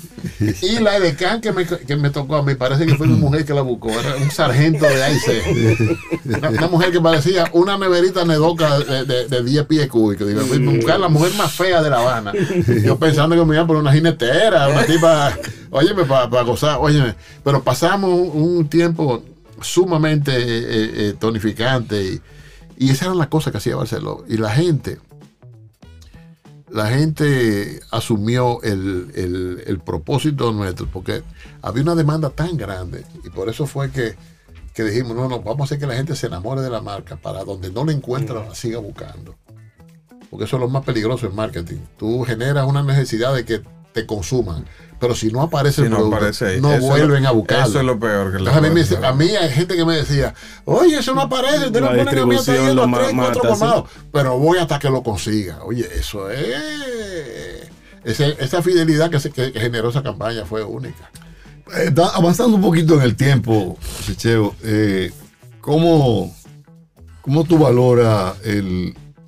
Y la edecán que me, que me tocó a mí, parece que fue una mujer que la buscó, era un sargento de AIC. Una, mujer que parecía una neverita nedoca de, de, de 10 pies cúbicos. Digo, fui a buscar la mujer más fea de La Habana. Yo pensando que me iban por una jinetera, una tipa, óyeme, para gozar, óyeme. Pero pasamos un, un tiempo sumamente eh, eh, eh, tonificante y, y esa era la cosa que hacía Barceló. Y la gente, la gente asumió el, el- el propósito nuestro porque había una demanda tan grande y por eso fue que, que dijimos, no, no, vamos a hacer que la gente se enamore de la marca para donde no la encuentra la siga buscando. Porque eso es lo más peligroso en marketing. Tú generas una necesidad de que te consuman, pero si no aparece Si el no producto, aparece ahí. no Eso vuelven lo- a buscarlo. Eso es lo peor que le Entonces, a, mí me, a mí hay gente que me decía, oye, eso no aparece, usted La lo pone el mío, está yendo a tres, cuatro sí. colmados, pero voy hasta que lo consiga. Oye, eso es... ese- esa fidelidad que, se- que- que generó esa campaña fue única. Eh, da- avanzando un poquito en el tiempo, Checheo, eh, ¿cómo, ¿cómo tú valoras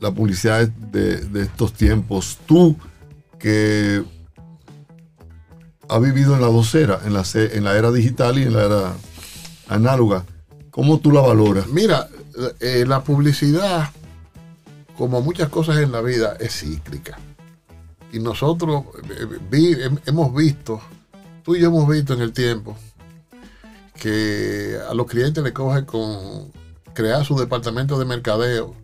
la publicidad de, de estos tiempos? Tú que has vivido en la dos eras, en la, en la era digital y en la era análoga, ¿cómo tú la valoras? Mira, eh, la publicidad, como muchas cosas en la vida, es cíclica. Y nosotros eh, hemos visto, tú y yo hemos visto en el tiempo, que a los clientes le coge con crear su departamento de mercadeo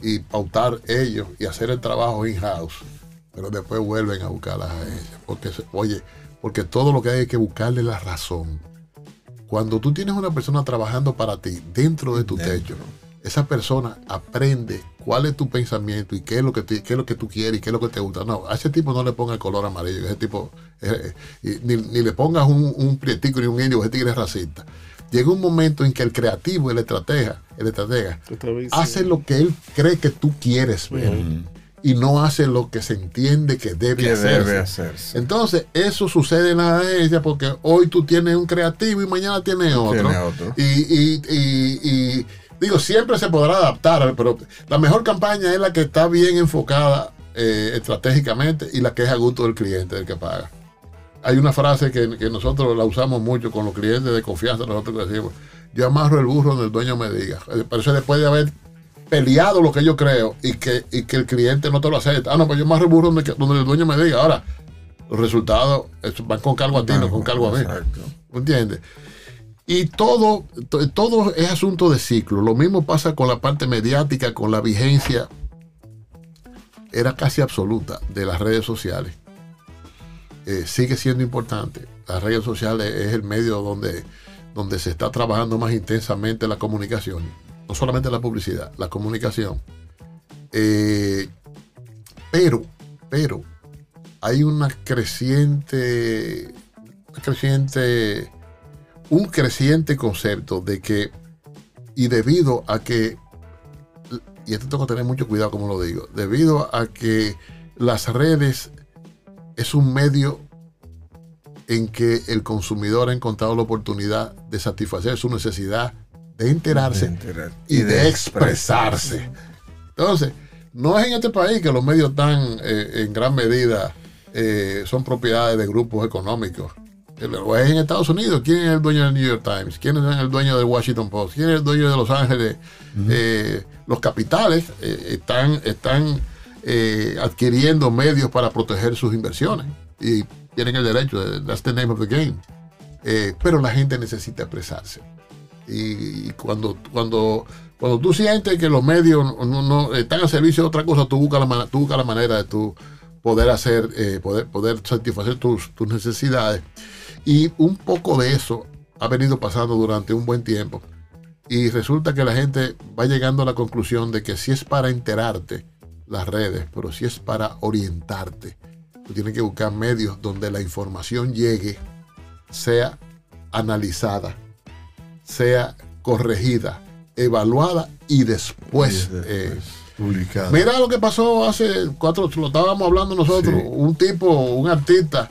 y pautar ellos y hacer el trabajo in-house, pero después vuelven a buscar las agencias. Porque, oye, porque todo lo que hay es que buscarle la razón. Cuando tú tienes una persona trabajando para ti dentro de tu techo, esa persona aprende cuál es tu pensamiento y qué es lo que, te- qué es lo que tú quieres y qué es lo que te gusta. No, a ese tipo no le ponga el color amarillo, ese tipo, eh, eh, y ni, ni le pongas un, un prietico ni un indio, ese tigre es racista. Llega un momento en que el creativo, el estratega, el estratega, hace lo que él cree que tú quieres ver y no hace lo que se entiende que debe Que hacerse. debe hacerse. Entonces, eso sucede en la agencia porque hoy tú tienes un creativo y mañana tienes otro. Tiene otro. Y, y- y- y, digo, siempre se podrá adaptar, pero la mejor campaña es la que está bien enfocada eh, estratégicamente y la que es a gusto del cliente, del que paga. Hay una frase que, que nosotros la usamos mucho con los clientes de confianza, nosotros decimos, yo amarro el burro donde el dueño me diga. Eh, Pero eso después de haber peleado lo que yo creo y que, y que el cliente no te lo acepta. Ah, no, pues yo amarro el burro donde, donde el dueño me diga. Ahora, los resultados van con cargo a ti, no con cargo a mí. Exacto. ¿Entiendes? Y todo, to- todo es asunto de ciclo. Lo mismo pasa con la parte mediática, con la vigencia. Era casi absoluta de las redes sociales. Eh, sigue siendo importante. Las redes sociales es el medio donde, donde se está trabajando más intensamente la comunicación. No solamente la publicidad, la comunicación. Eh, pero, pero, hay una creciente, una creciente, un creciente concepto de que, y debido a que, y esto tengo que tener mucho cuidado como lo digo, debido a que las redes es un medio en que el consumidor ha encontrado la oportunidad de satisfacer su necesidad de enterarse De enterar- y de expresarse. Entonces, no es en este país que los medios están eh, en gran medida eh, son propiedades de grupos económicos. O es en Estados Unidos. ¿Quién es el dueño del New York Times? ¿Quién es el dueño del Washington Post? ¿Quién es el dueño de Los Ángeles? Eh, los capitales eh, están, están eh, adquiriendo medios para proteger sus inversiones y tienen el derecho. de- That's the name of the game. Eh, pero la gente necesita expresarse. Y, cuando, cuando, cuando tú sientes que los medios están al servicio de otra cosa, tú buscas la, tú buscas la manera de tú poder hacer, eh, poder, poder satisfacer tus, tus necesidades. Y un poco de eso ha venido pasando durante un buen tiempo. Y resulta que la gente va llegando a la conclusión de que si es para enterarte, las redes, pero si es para orientarte, tú tienes que buscar medios donde la información llegue, sea analizada, sea corregida, evaluada y después. eh, Publicada. Mira lo que pasó hace cuatro, lo estábamos hablando nosotros, Sí. un tipo, un artista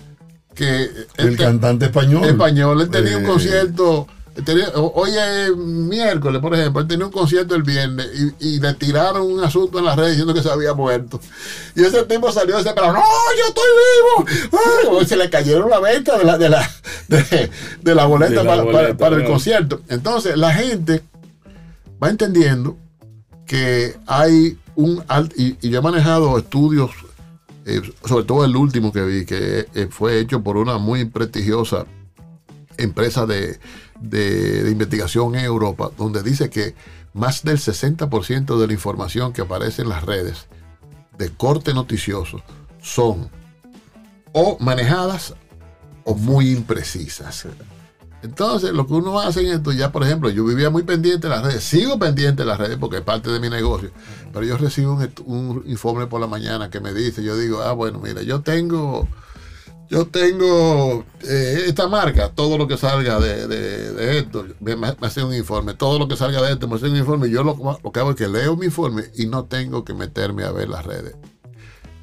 que el él te- cantante español. español, él tenía un Eh, concierto tenía- hoy es miércoles, por ejemplo, él tenía un concierto el viernes y, y le tiraron un asunto en las redes diciendo que se había muerto. Y ese tipo salió desesperado, no, yo estoy vivo. Ay, se le cayeron la venta de la, de la, de, de la boleta, De la para, boleta, para- para el claro. concierto. Entonces, la gente va entendiendo que hay un alto, y, y yo he manejado estudios, eh, sobre todo el último que vi, que eh, fue hecho por una muy prestigiosa empresa de, de- investigación en Europa, donde dice que más del 60% de la información que aparece en las redes de corte noticioso son o manejadas o muy imprecisas. Entonces, lo que uno hace en esto, ya por ejemplo, yo vivía muy pendiente de las redes, sigo pendiente de las redes porque es parte de mi negocio, pero yo recibo un, un informe por la mañana que me dice, yo digo, ah, bueno, mira, yo tengo, yo tengo eh, esta marca, todo lo que salga de, de- de esto, me, me hace un informe, todo lo que salga de esto, me hace un informe, yo lo, lo que hago es que leo mi informe y no tengo que meterme a ver las redes.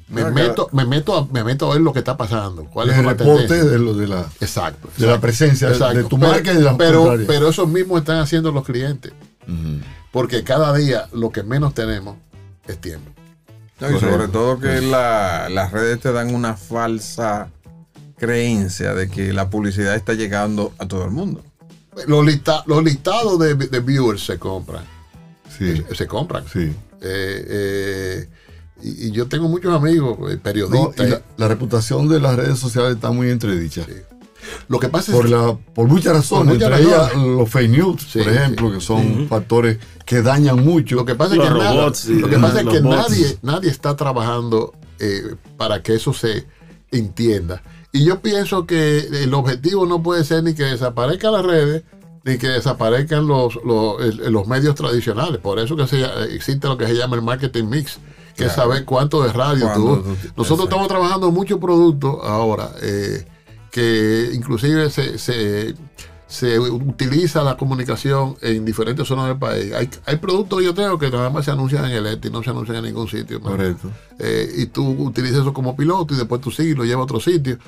Me Ah, meto, me, meto a, me meto a ver lo que está pasando. ¿Cuál es el reporte de, lo, de la, Exacto. de la presencia Exacto. de tu Pero- marca y de la pero, pero esos mismos están haciendo los clientes. Porque cada día lo que menos tenemos es tiempo. No, y sobre todo que la- las redes te dan una falsa creencia de que la publicidad está llegando a todo el mundo. Los, lista- los listados de, de viewers se compran. Sí. Se, se compran. Sí. Eh, eh, y, y yo tengo muchos amigos, eh, No, periodistas. y la, la reputación de las redes sociales está muy entredicha. Lo que pasa es Por, la, por muchas razones, muchas entre ellas razones. los fake news, Sí, por ejemplo, sí. que son factores que dañan mucho. Lo que pasa es Los que, robots lo pasa es nadie, nadie está trabajando eh, para que eso se entienda. Y yo pienso que el objetivo no puede ser ni que desaparezcan las redes, ni que desaparezcan los, los, los medios tradicionales. Por eso que se, existe lo que se llama el marketing mix, que es saber cuánto de radio tú. tú- Nosotros estamos trabajando muchos productos ahora, eh, que inclusive se, se, se utiliza la comunicación en diferentes zonas del país. Hay, hay productos que yo tengo que nada más se anuncian en el ETI, no se anuncian en ningún sitio. Correcto. Eh, y tú utilizas eso como piloto y después tú sigues y lo llevas a otro sitio.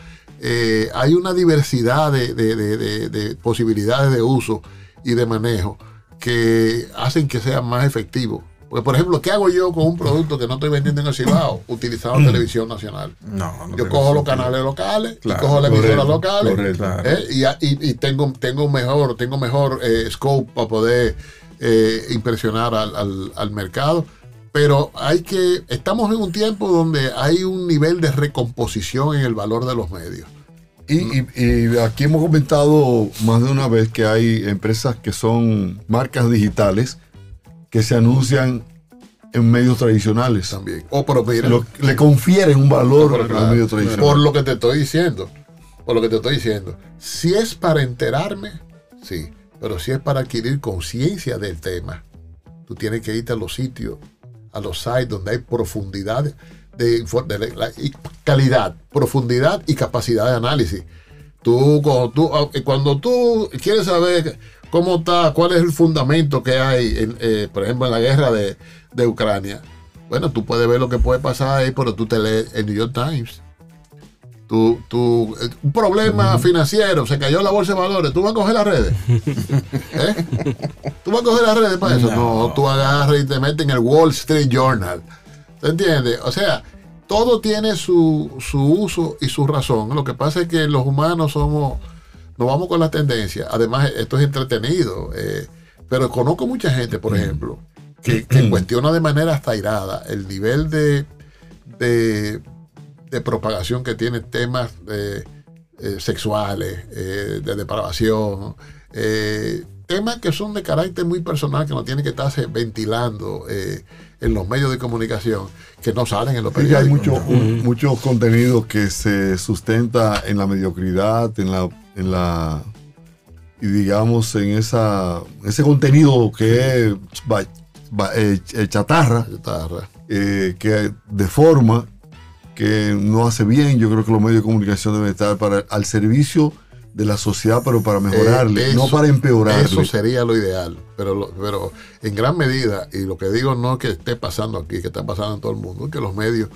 Eh, hay una diversidad de- de- de posibilidades de uso y de manejo que hacen que sea más efectivo. Porque, por ejemplo, ¿qué hago yo con un producto que no estoy vendiendo en el Cibao utilizando televisión nacional? No, no Yo cojo los canales locales, Claro, y cojo las emisoras correcto, locales, correcto. Claro. ¿eh? y, y- y tengo, tengo mejor, tengo mejor eh, scope para poder eh, impresionar al, al- al mercado. Pero hay que, estamos en un tiempo donde hay un nivel de recomposición en el valor de los medios. Y, y- y aquí hemos comentado más de una vez que hay empresas que son marcas digitales que se anuncian en medios tradicionales. También. O pero mira, Lo- le confieren un valor a claro, los medios tradicionales. Por lo que te estoy diciendo. Por lo que te estoy diciendo. Si es para enterarme, sí. Pero si es para adquirir conciencia del tema, tú tienes que irte a los sitios, a los sites donde hay profundidad de, la- calidad, profundidad y capacidad de análisis. Tú, cuando tú, ah, cuando tú quieres saber cómo está, cuál es el fundamento que hay, en, eh, por ejemplo, en la guerra de, de Ucrania, bueno, tú puedes ver lo que puede pasar ahí, pero tú te lees el New York Times. Tú, tú, eh, un problema financiero, se cayó la bolsa de valores, tú vas a coger las redes. ¿Eh? Tú vas a coger las redes para eso. No, tú agarras y te metes en el Wall Street Journal. ¿Te entiendes? O sea, todo tiene su, su uso y su razón. Lo que pasa es que los humanos somos, nos vamos con la tendencia. Además, esto es entretenido. eh, pero conozco mucha gente, por ejemplo, que, que cuestiona de manera hasta irada el nivel de, de, de propagación que tiene temas de, eh, sexuales, eh, de depravación, eh, temas que son de carácter muy personal, que no tienen que estarse ventilando eh, en los medios de comunicación, que no salen en los Sí, que hay periódicos. mucho, un- mucho contenido que se sustenta en la mediocridad, en la, en la y digamos en esa ese contenido que es eh, ch- chatarra, Chatarra. eh, que deforma, que no hace bien. Yo creo que los medios de comunicación deben estar para, al servicio de la sociedad, pero para mejorarle, Eh, no eso- para empeorarle. Eso sería lo ideal, pero, lo- pero en gran medida, y lo que digo no es que esté pasando aquí, que está pasando en todo el mundo, es que los medios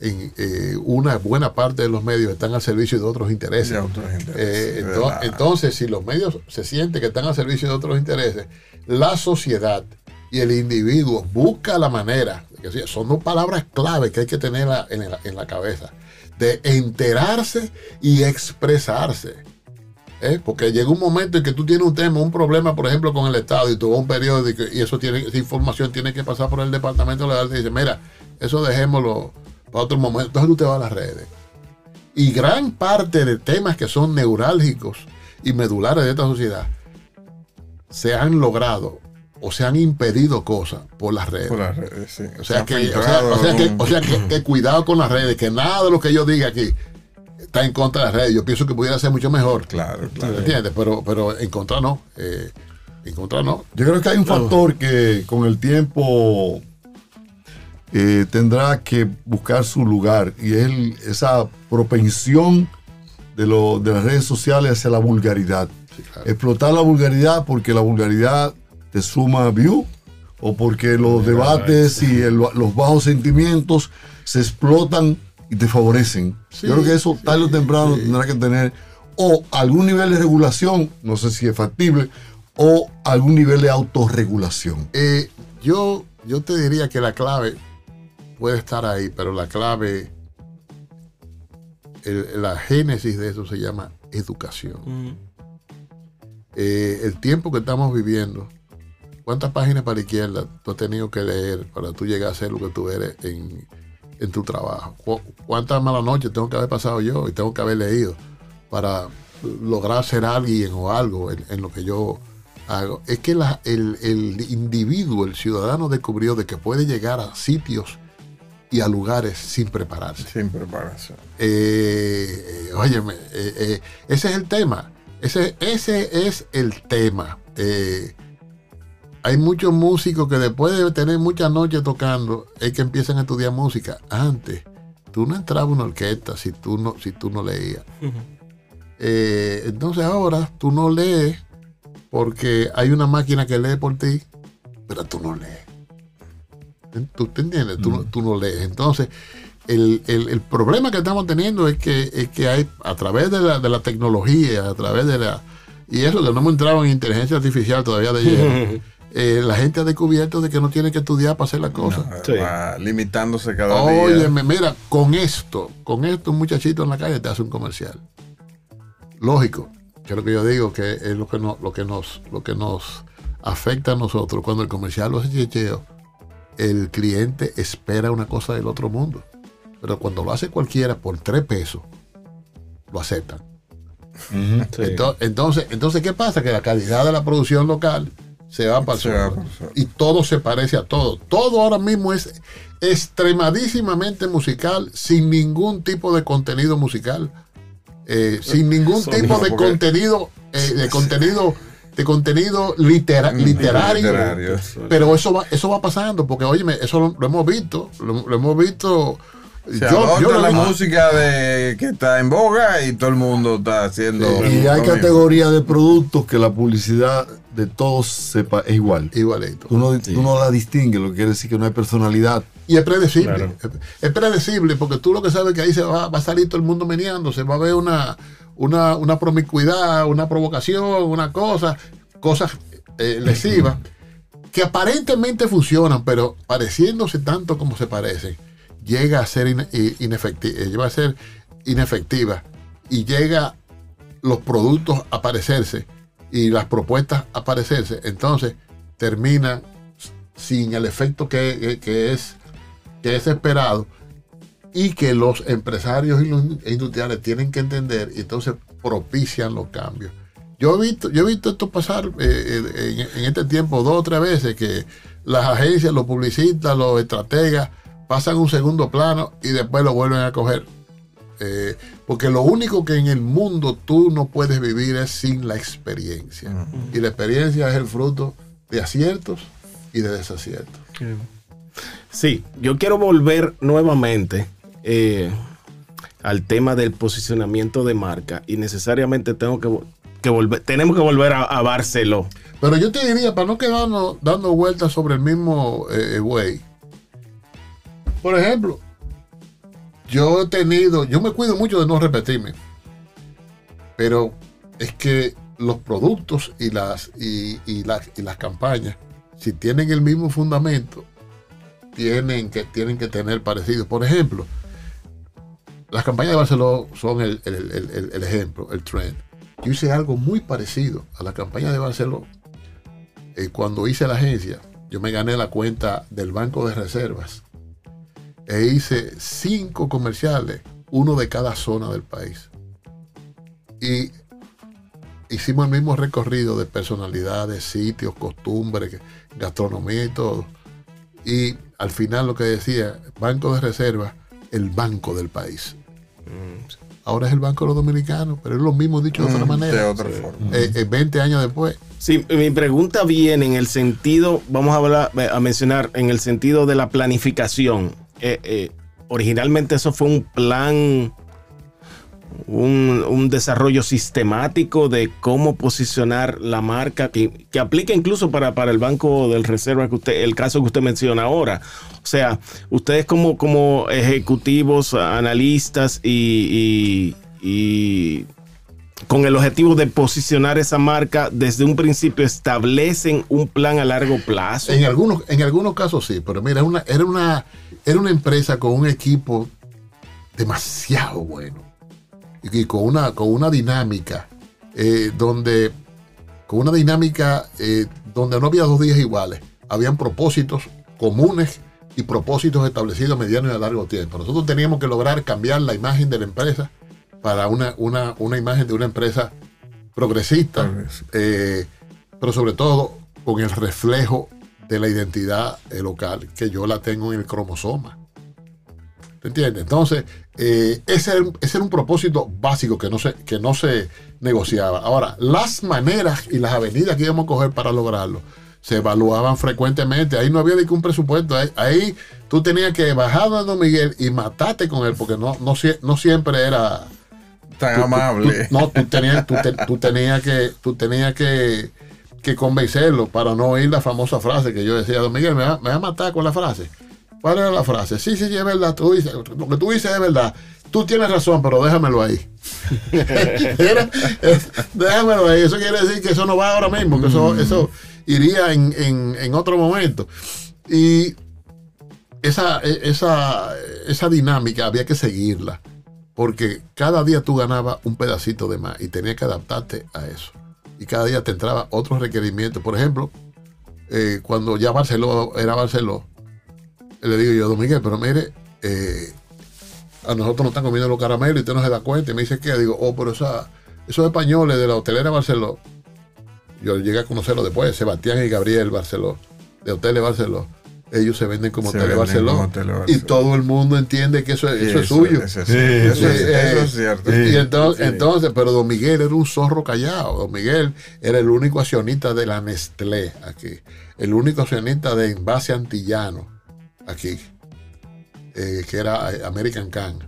en, eh, una buena parte de los medios están al servicio de otros intereses. De otros intereses, Eh, entonces, si los medios se sienten que están al servicio de otros intereses, la sociedad y el individuo busca la manera, que son dos palabras clave que hay que tener en, la, en la cabeza, de enterarse y expresarse. ¿eh? Porque llega un momento en que tú tienes un tema, un problema, por ejemplo, con el Estado y tú vas un periódico y eso tiene, esa información tiene que pasar por el departamento legal y dice, mira, eso dejémoslo para otro momento. Entonces tú te vas a las redes. Y gran parte de temas que son neurálgicos y medulares de esta sociedad se han logrado o se han impedido cosas por las redes. Por las redes, sí. O Se sea, que, o sea, filtrado o sea que, o sea que- que cuidado con las redes, que nada de lo que yo diga aquí está en contra de las redes. Yo pienso que pudiera ser mucho mejor. Claro, claro. ¿Entiendes? Pero, pero en contra no. Eh, en contra no. Yo creo que hay un factor que con el tiempo eh, tendrá que buscar su lugar y es esa propensión de, lo- de las redes sociales hacia la vulgaridad. Explotar la vulgaridad porque la vulgaridad te suma view o porque los debates y el- los bajos sentimientos se explotan y te favorecen. Sí, Yo creo que eso tarde o temprano tendrá que tener o algún nivel de regulación, no sé si es factible, o algún nivel de autorregulación. Eh, yo, yo te diría que la clave puede estar ahí, pero la clave, el- la génesis de eso se llama educación. Eh, el tiempo que estamos viviendo, ¿cuántas páginas para la izquierda tú has tenido que leer para tú llegar a ser lo que tú eres en, en tu trabajo? ¿Cu- ¿Cuántas malas noches tengo que haber pasado yo y tengo que haber leído para lograr ser alguien o algo en, en lo que yo hago? Es que la- el, el individuo, el ciudadano descubrió de que puede llegar a sitios y a lugares sin prepararse. Sin preparación. Eh, eh, óyeme, eh, eh, ese es el tema. Ese, ese es el tema. Hay muchos músicos que después de tener muchas noches tocando, es que empiezan a estudiar música. Antes, tú no entrabas a una orquesta si tú no, si tú no leías. Entonces ahora tú no lees porque hay una máquina que lee por ti, pero tú no lees. ¿Tú te entiendes? Tú, no- tú no lees. Entonces, el, el- el problema que estamos teniendo es que, es que hay, a través de la, de la tecnología, a través de la... Y eso que no hemos entrado en inteligencia artificial todavía de lleno, eh, la gente ha descubierto de que no tiene que estudiar para hacer las cosas. Sí. Limitándose cada día. Óyeme, mira, con esto, con esto un muchachito en la calle te hace un comercial. Lógico, que es lo que yo digo, que es lo que, no, lo que, nos, lo que nos afecta a nosotros. Cuando el comercial lo hace checheo, el cliente espera una cosa del otro mundo. Pero cuando lo hace cualquiera por tres pesos, lo aceptan. Sí. Entonces, entonces, ¿qué pasa? Que la calidad de la producción local se va para el. Y todo se parece a todo. Todo ahora mismo es extremadísimamente musical, sin ningún tipo de contenido musical. Eh, sin ningún Sonido, tipo de porque- contenido, eh, de contenido, de contenido litera- literario. literario. Pero eso va, eso va pasando, porque óyeme, eso lo, lo hemos visto, lo, lo hemos visto. Adopta lo la vi- música de que está en boga y todo el mundo está haciendo. Y hay categorías de productos que la publicidad de todos sepa, es igual. Igualito. Tú no, tú no la distingues, lo que quiere decir que no hay personalidad. Y es predecible. Claro. Es, es predecible porque tú lo que sabes que ahí se va, va a salir todo el mundo meneando, se va a ver una, una, una promiscuidad, una provocación, una cosa, cosas eh, lesivas que aparentemente funcionan, pero pareciéndose tanto como se parecen, llega a ser ine- i- inefecti- eh, llega a ser inefectiva y llega los productos a parecerse y las propuestas a parecerse, entonces termina sin el efecto que, que- que es, que es esperado y que los empresarios y los industriales tienen que entender y entonces propician los cambios. Yo he visto, yo he visto esto pasar eh, eh, en, en este tiempo dos o tres veces que las agencias, los publicistas, los estrategas pasan un segundo plano y después lo vuelven a coger. Eh, porque lo único que en el mundo tú no puedes vivir es sin la experiencia. Y la experiencia es el fruto de aciertos y de desaciertos. Sí, yo quiero volver nuevamente eh, al tema del posicionamiento de marca y necesariamente tengo que, que volver, tenemos que volver a, a Barceló. Pero yo te diría, para no quedarnos dando vueltas sobre el mismo eh, güey. Por ejemplo, yo he tenido, yo me cuido mucho de no repetirme, pero es que los productos y las, y las, y las campañas, si tienen el mismo fundamento, tienen que, tienen que tener parecido. Por ejemplo, las campañas de Barcelona son el- el- el ejemplo, el trend. Yo hice algo muy parecido a la campaña de Barcelona. Eh, cuando hice la agencia, yo me gané la cuenta del Banco de Reservas e hice cinco comerciales, uno de cada zona del país. Y hicimos el mismo recorrido de personalidades, sitios, costumbres, gastronomía y todo. Y al final lo que decía, Banco de Reservas, el banco del país. Ahora es el Banco de los Dominicanos, pero es lo mismo dicho de otra Mm, manera. de otra forma. Eh, eh, 20 años después. Sí, mi pregunta viene en el sentido, vamos a, hablar, a mencionar, en el sentido de la planificación. Eh, eh, originalmente eso fue un plan, un, un desarrollo sistemático de cómo posicionar la marca, que, que aplica incluso para, para el Banco del Reserva, que usted, el caso que usted menciona ahora. O sea, ustedes como, como ejecutivos, analistas y- y- con el objetivo de posicionar esa marca desde un principio establecen un plan a largo plazo. En algunos, en algunos casos sí, pero mira, una, era, una, era una empresa con un equipo demasiado bueno y, con, una, con una dinámica eh, donde con una dinámica eh, donde no había dos días iguales, habían propósitos comunes y propósitos establecidos a mediano y a largo tiempo. Nosotros teníamos que lograr cambiar la imagen de la empresa para una, una, una imagen de una empresa progresista, eh, pero sobre todo con el reflejo de la identidad local, que yo la tengo en el cromosoma. ¿Te entiendes? Entonces, eh, ese, era, ese era un propósito básico que no, se, que no se negociaba. Ahora, las maneras y las avenidas que íbamos a coger para lograrlo se evaluaban frecuentemente. Ahí no había ni que un presupuesto. Ahí, ahí tú tenías que bajar a Don Miguel y matarte con él, porque no, no, sie- no siempre era Tan tú- tú- amable. tú- no, tú tenías, tú te- tú tenías que, tú tenías que, que convencerlo para no oír la famosa frase que yo decía, Don Miguel, me va, me va a matar con la frase. ¿Cuál era la frase? Sí, sí, sí, es verdad. Tú dices, lo que tú dices es verdad. Tú tienes razón, pero déjamelo ahí. Era- es- déjamelo ahí. Eso quiere decir que eso no va ahora mismo, que eso, eso iría en, en- en otro momento. Y esa, e, esa, esa dinámica había que seguirla, porque cada día tú ganabas un pedacito de más y tenías que adaptarte a eso. Y cada día te entraba otros requerimientos. Por ejemplo, eh, cuando ya Barceló era Barceló, le digo yo, Don Miguel, pero mire, eh, a nosotros nos están comiendo los caramelos y usted no se da cuenta. Y me dice, ¿qué? Digo, oh, pero esa, esos españoles de la hotelera Barceló, yo llegué a conocerlo después, Sebastián y Gabriel Barceló, de Hoteles Barceló. Ellos se venden como Hoteles Barceló. como Hoteles Y Barceló. todo el mundo entiende que eso, Sí, eso es suyo. eso es- Eh, eso es cierto. Y entonces, sí. entonces, pero Don Miguel era un zorro callado. Don Miguel era el único accionista de la Nestlé aquí. El único accionista de Envase Antillano aquí. eh, que era eh, American Can.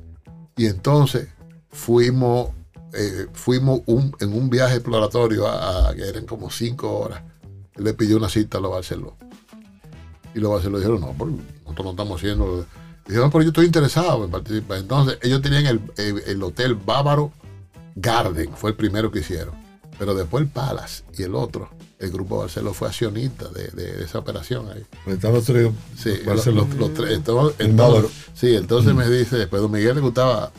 Y entonces fuimos, eh, fuimos un- en un viaje exploratorio a, que eran como cinco horas. Le pidió una cita a los Barceló. Y los Barceló dijeron, no, nosotros no estamos haciendo. Dijeron, pero yo estoy interesado en participar. Entonces, ellos tenían el, el- el hotel Bávaro Garden, fue el primero que hicieron. Pero después el Palace y el otro, el grupo Barceló fue accionista de, de- de esa operación ahí. Están los tres. Sí, Barceló. los, los tres. Entonces, entonces- sí, entonces me dice, después Don Miguel le gustaba.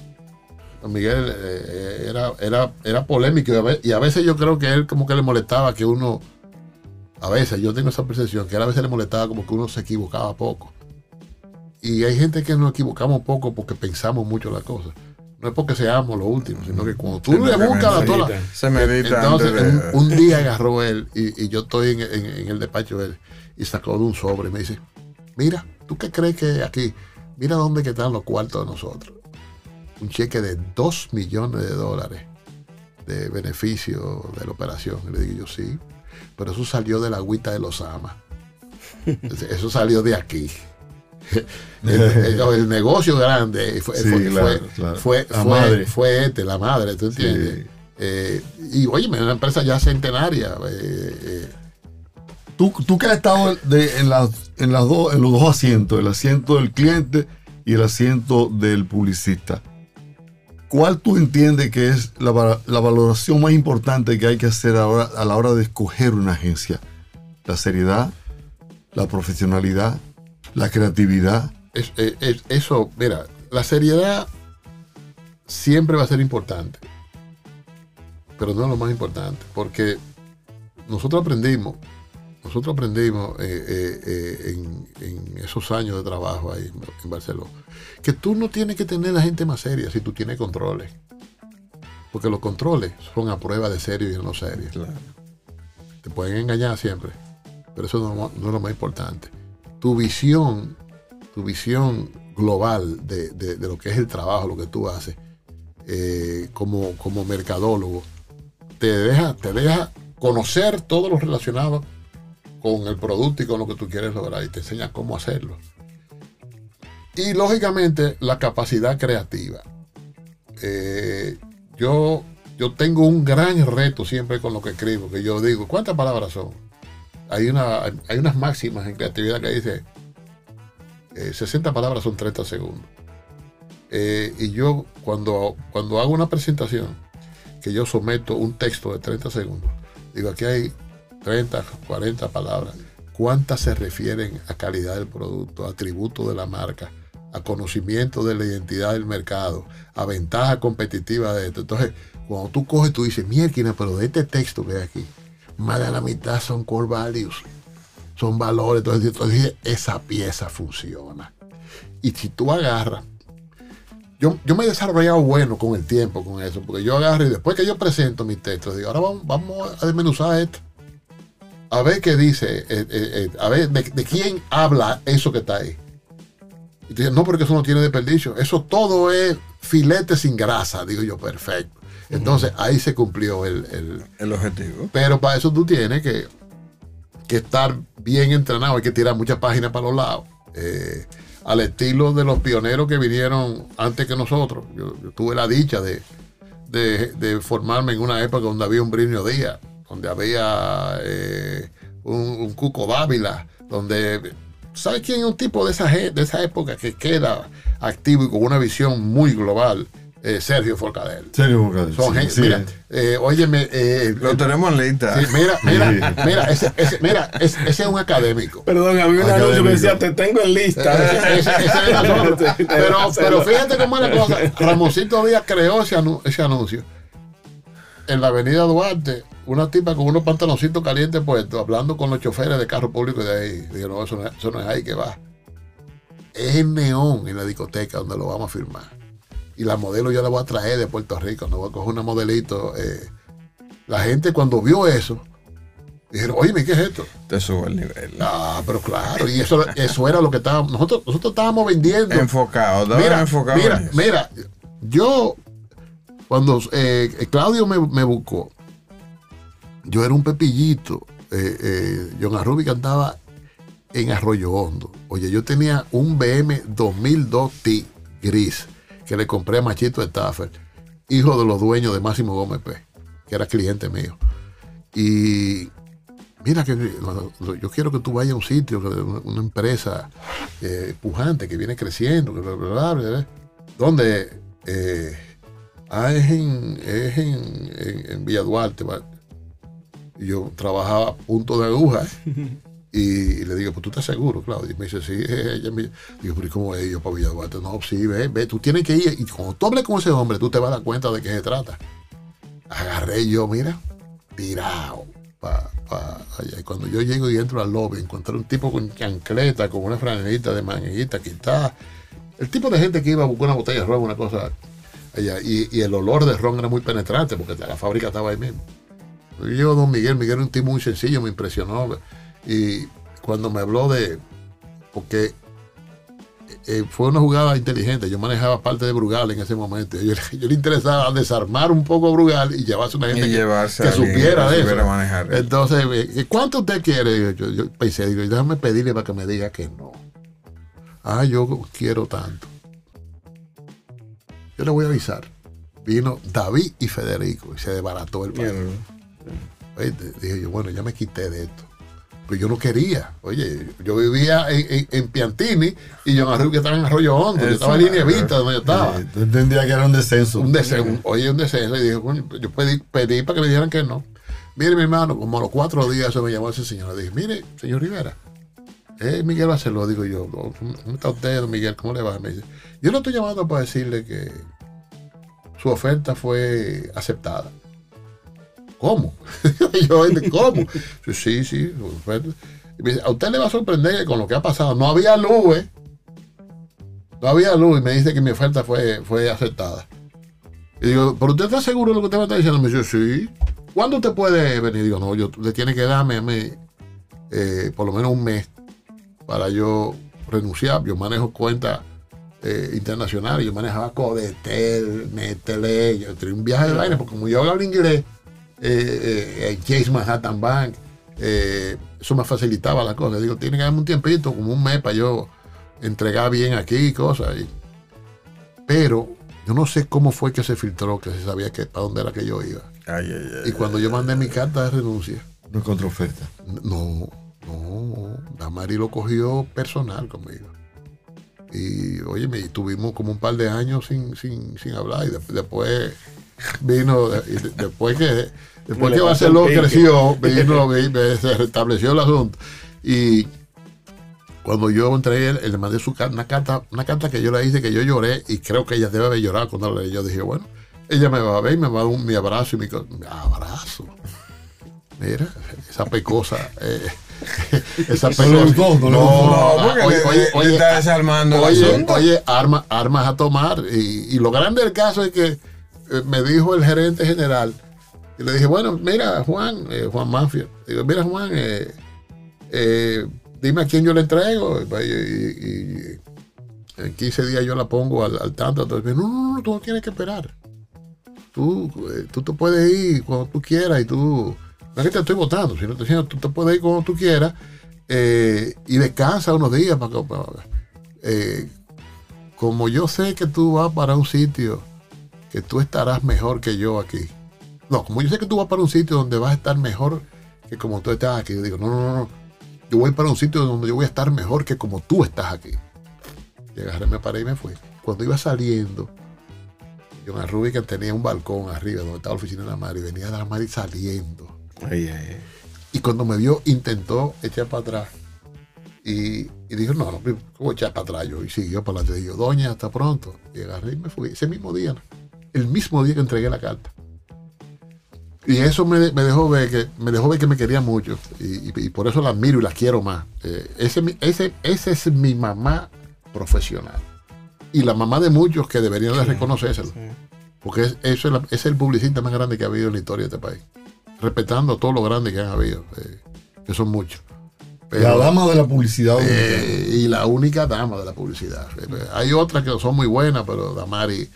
Don Miguel eh, era, era, era polémico y a, ve- y a veces yo creo que a él como que le molestaba que uno, a veces yo tengo esa percepción, que a él a veces le molestaba como que uno se equivocaba poco. Y hay gente que nos equivocamos poco porque pensamos mucho las cosas. No es porque seamos los últimos, sino que cuando tú Se le buscas la tola. Se medita Entonces, de- un, un día agarró él y, y yo estoy en, en- en el despacho de él y sacó de un sobre y me dice: Mira, ¿tú qué crees que aquí? Mira dónde que están los cuartos de nosotros. Un cheque de 2 millones de dólares de beneficio de la operación. Y le digo yo, sí, pero eso salió de la agüita de los amas. Eso salió de aquí. El, negocio grande fue, Sí, fue, claro, fue- claro. fue- La fue- este, la madre, ¿tú entiendes? Sí. Eh, y oye, una empresa ya centenaria. eh, eh, Tú, tú que has estado de- en, las, en, las dos, en los dos asientos, el asiento del cliente y el asiento del publicista. ¿Cuál tú entiendes que es la, va- la valoración más importante que hay que hacer ahora a la hora de escoger una agencia? La seriedad, la profesionalidad, la creatividad. Es- es- es- eso, mira, la seriedad siempre va a ser importante, pero no es lo más importante, porque nosotros aprendimos, nosotros aprendimos eh, eh, eh, en, en esos años de trabajo ahí en, Barcelona, que tú no tienes que tener la gente más seria si tú tienes controles, porque los controles son a prueba de serio y no serio. Te pueden engañar siempre, pero eso no, no es lo más importante. Tu visión, tu visión global de, de- lo que es el trabajo, lo que tú haces eh, como, como mercadólogo, te deja, te deja conocer todo lo relacionado con el producto y con lo que tú quieres lograr y te enseña cómo hacerlo. Y lógicamente la capacidad creativa. Eh, yo, yo tengo un gran reto siempre con lo que escribo, que yo digo, ¿cuántas palabras son? Hay, una, hay unas máximas en creatividad que dice, eh, 60 palabras son 30 segundos. Eh, y yo cuando, cuando hago una presentación, que yo someto un texto de 30 segundos, digo, aquí hay 30, 40 palabras. ¿Cuántas se refieren a calidad del producto, a atributos de la marca, a conocimiento de la identidad del mercado, a ventaja competitiva de esto? Entonces, cuando tú coges, tú dices, mierda, pero de este texto que hay aquí, más de la mitad son core values, son valores. Entonces, entonces esa pieza funciona. Y si tú agarras yo, yo me he desarrollado bueno con el tiempo con eso, porque yo agarro y después que yo presento mis textos, digo, ahora vamos, a desmenuzar esto. A ver qué dice, eh, eh, eh, a ver de, quién habla eso que está ahí. Y no, porque eso no tiene desperdicio. Eso todo es filete sin grasa, digo yo, perfecto. Entonces ahí se cumplió el, el, El objetivo. pero para eso tú tienes que, que estar bien entrenado, hay que tirar muchas páginas para los lados. Eh, al estilo de los pioneros que vinieron antes que nosotros. Yo, yo tuve la dicha de, de- de formarme en una época donde había un Brinio Díaz, donde había eh, un, un Cuco Dávila, donde... ¿Sabes quién es un tipo de esa, de esa época que queda activo y con una visión muy global? Eh, Sergio Forcadell. Sergio Forcadell, Son sí, gente- sí. mira, eh, óyeme, eh, Lo tenemos en lista. Sí, mira, mira, mira, ese, ese- mira, ese, ese es un académico. Perdón, había un Académico. anuncio que decía, te tengo en lista. Ese- ese- ese es nosotros. pero, pero fíjate cómo es la cosa. Ramoncito Díaz creó ese, anu- ese anuncio en la avenida Duarte. Una tipa con unos pantaloncitos calientes puestos, hablando con los choferes de carro público de ahí. Digo, no, eso no, es, eso no es ahí que va. Es en neón en la discoteca donde lo vamos a firmar. Y la modelo yo la voy a traer de Puerto Rico, no voy a coger una modelito. eh. La gente cuando vio eso, dijeron, oye, ¿qué es esto? Te sube el nivel. Ah, pero claro, y eso, eso era lo que estábamos, nosotros, nosotros estábamos vendiendo. Enfocado, Mira, enfocado mira, en mira, yo, cuando eh, Claudio me, me buscó, yo era un pepillito. Eh, eh, John Arrubi cantaba en Arroyo Hondo. Oye, yo tenía un BM 2002 T gris que le compré a Machito Staffer, hijo de los dueños de Máximo Gómez P, que era cliente mío. Y mira que yo quiero que tú vayas a un sitio, una, empresa eh, pujante que viene creciendo, bla, bla, bla, donde eh, ah, es en, es en, en, Villa Duarte. yo trabajaba punto de aguja. ¿eh? Y, le digo, pues tú estás seguro, Claudio. Y me dice, sí, ella me digo, pero ¿y cómo es yo para Villa Duarte? No, sí, ve, ve, tú tienes que ir. Y cuando tú hables con ese hombre, tú te vas a dar cuenta de qué se trata. Agarré yo, mira, tirado allá. Y cuando yo llego y entro al lobby, encontré un tipo con chancleta, con una franelita de manguita quitada. El tipo de gente que iba a buscar una botella de ron, una cosa allá. Y, y el olor de ron era muy penetrante porque la fábrica estaba ahí mismo. Yo llego a Don Miguel, Miguel era un tipo muy sencillo, me impresionó. Y cuando me habló de. Porque eh, fue una jugada inteligente. Yo manejaba parte de Brugal en ese momento. Yo, yo le interesaba desarmar un poco a Brugal y llevarse una gente que, que a supiera de eso. manejar. Entonces, eh, ¿cuánto usted quiere? Yo, yo pensé, digo, déjame pedirle para que me diga que no. Ah, yo quiero tanto. Yo le voy a avisar. Vino David y Federico y se desbarató el país. Dije yo, bueno, ya me quité de esto. Pero yo no quería. Oye, yo vivía en, en- en Piantini y yo en que estaba en Arroyo Hondo. Yo estaba en línea vista donde yo estaba. Eh, Tú entendías que era un descenso. Un deseo, un- oye, un deseo. Y dije, bueno, yo pedí, pedí para que me dijeran que no. Mire, mi hermano, como a los cuatro días se me llamó ese señor. Le dije, mire, señor Rivera, eh, Miguel Barceló, digo yo, ¿cómo está usted, don Miguel? ¿Cómo le va? Me dice, yo lo estoy llamando para decirle que su oferta fue aceptada. ¿Cómo? yo, ¿cómo? Sí, sí, sí. Y me dice, a usted le va a sorprender que con lo que ha pasado. No había luz, ¿eh? No había luz y me dice que mi oferta fue, fue aceptada. Y digo, ¿pero usted está seguro de lo que usted me está diciendo? Me dice, sí. ¿Cuándo usted puede venir? Digo, no, yo, usted tiene que darme a mí eh, por lo menos un mes para yo renunciar. Yo manejo cuentas eh, internacionales, yo manejaba Codetel, Netele, yo tenía un viaje de vaina, porque como yo hablaba inglés, eh, eh, Chase Manhattan Bank, eh, eso me facilitaba la cosa. Digo, tiene que darme un tiempito, como un mes para yo entregar bien aquí y cosas. y- pero yo no sé cómo fue que se filtró, que se sabía que para dónde era que yo iba. Ay, ay, ay. Y cuando yo mandé mi carta de renuncia, No es contraoferta. no, no, Damari lo cogió personal conmigo. Y oye, me tuvimos como un par de años sin, sin, sin hablar. Y de- después vino, y de- después que después que pasó Barceló el pique. creció, vino, vi- me- se restableció el asunto. Y cuando yo entregué, le mandé su, una, carta, una carta que yo le hice, que yo lloré, y creo que ella debe haber llorado cuando la leí. Yo dije, bueno, ella me va a ver y me va a dar un, mi abrazo y mi, mi abrazo. Mira, esa pecosa. eh, esa No gustó, no. No, oye, está desarmando el oye, asunto. oye, arma- armas a tomar. Y, y lo grande del caso es que eh, me dijo el gerente general. Y le dije, bueno, mira, Juan, eh, Juan Mafia. Digo, mira, Juan, eh, eh, dime a quién yo le entrego. Y, y- y en 15 días yo la pongo al, tanto. Entonces, no, no, no, tú no tienes que esperar. Tú, tú te puedes ir cuando tú quieras y tú. No es que te estoy votando, sino te diciendo, tú te puedes ir cuando tú quieras y descansa unos días. Para, que- como yo sé que tú vas para un sitio que tú estarás mejor que yo aquí. No, como yo sé que tú vas para un sitio donde vas a estar mejor que como tú estás aquí. Yo digo, no, no, no, no. Yo voy para un sitio donde yo voy a estar mejor que como tú estás aquí. Y agarré, me paré y me fui. Cuando iba saliendo, John Rubí que tenía un balcón arriba donde estaba la oficina de la Mari, venía de la Mari saliendo. Ay, ay, ay. Y cuando me vio, intentó echar para atrás. Y, y dijo, no, no, ¿cómo echar para atrás yo? Y siguió para adelante. Y yo, doña, hasta pronto. Y agarré y me fui. Ese mismo día, el mismo día que entregué la carta. Y eso me, me dejó ver que me dejó ver que me quería mucho. Y, y- y por eso la admiro y la quiero más. Eh, ese, ese, ese es mi mamá profesional. Y la mamá de muchos que deberían de reconocérselo. Porque es, eso es, la- es el publicista más grande que ha habido en la historia de este país. Respetando a todos los grandes que han habido. eh, que son muchos. Pero- la dama de la publicidad. eh, y la única dama de la publicidad. Eh, Hay otras que son muy buenas, pero Damari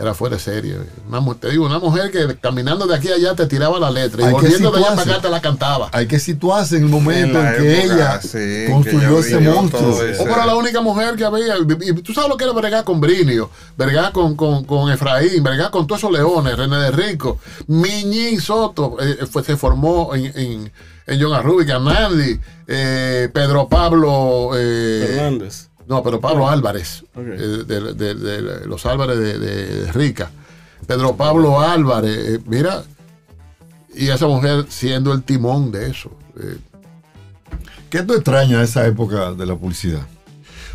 era fuera de serie. Una, te digo, una mujer que caminando de aquí a allá te tiraba la letra y Hay volviendo de allá para acá te la cantaba. Hay que situarse en el momento En que época, ella sí, construyó ese monstruo. O pero la única mujer que había. Y tú sabes lo que era bregar con Brinio, bregar con, con, con Efraín, bregar con todos esos leones, René de Rico, Miñi Soto, eh, fue- se formó en, en, en John Arrubi, Canandi, eh, Pedro Pablo. eh, Fernández. No, pero Pablo Álvarez, eh, de, de- de los Álvarez de, de- de Rica. Pedro Pablo Álvarez, eh, mira, y esa mujer siendo el timón de eso. eh. ¿Qué tú extrañas de esa época de la publicidad?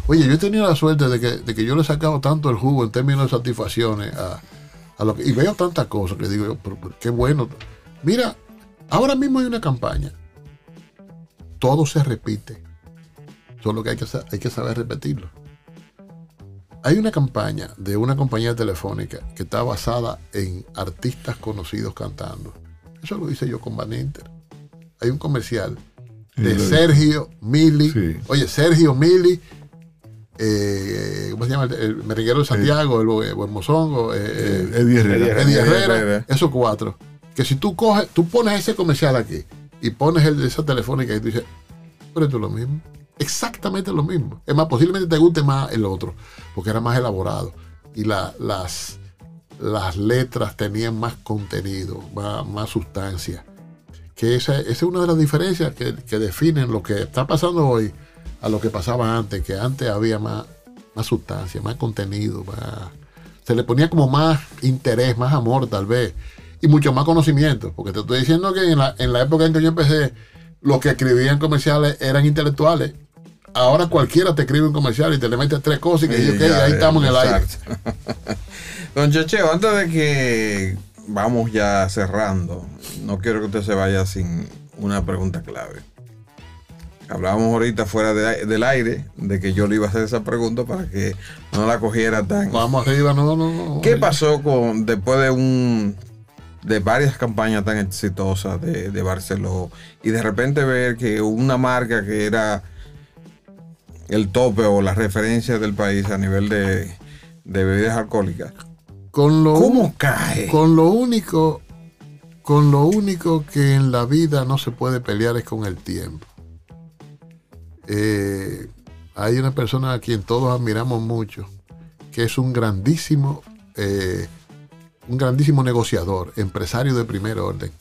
Oye, yo he tenido la suerte de que, de que yo le he sacado tanto el jugo en términos de satisfacciones a, a lo que, y veo tantas cosas que digo yo, pero, pero qué bueno. Mira, ahora mismo hay una campaña. Todo se repite. Solo que hay que, hay que saber repetirlo. Hay una campaña de una compañía telefónica que está basada en artistas conocidos cantando. Eso lo hice yo con Van Inter. Hay un comercial de Sergio Mili. Sí. Oye, Sergio Mili. eh, ¿Cómo se llama? El, el merenguero de Santiago, el, el, Mozongo, eh, Eh, eh, Eddie Herrera. Eddie Herrera, Herrera. esos cuatro. Que si tú coges, tú pones ese comercial aquí y pones el de esa telefónica y tú dices, pero esto es lo mismo. Exactamente lo mismo. Es más, posiblemente te guste más el otro, porque era más elaborado. Y la- las, las letras tenían más contenido, más, sustancia. que esa, esa es una de las diferencias que, que definen lo que está pasando hoy a lo que pasaba antes, que antes había más, más sustancia, más contenido, más, se le ponía como más interés, más amor tal vez, y mucho más conocimiento, porque te estoy diciendo que en la, en la época en que yo empecé, los que escribían comerciales eran intelectuales. Ahora cualquiera te escribe un comercial y te le metes tres cosas y que Sí, ya, ahí ya, estamos en el aire. Don Checheo, antes de que vamos ya cerrando, no quiero que usted se vaya sin una pregunta clave. Hablábamos ahorita fuera de- del aire de que yo le iba a hacer esa pregunta para que no la cogiera tan. Vamos arriba, no, no, no. ¿Qué pasó con después de un de varias campañas tan exitosas de, de Barceló y de repente ver que una marca que era el tope o la referencia del país a nivel de, de bebidas alcohólicas, Con lo, ¿cómo cae? con lo único, con lo único que en la vida no se puede pelear es con el tiempo. Eh, hay una persona a quien todos admiramos mucho, que es un grandísimo, eh, un grandísimo negociador, empresario de primer orden.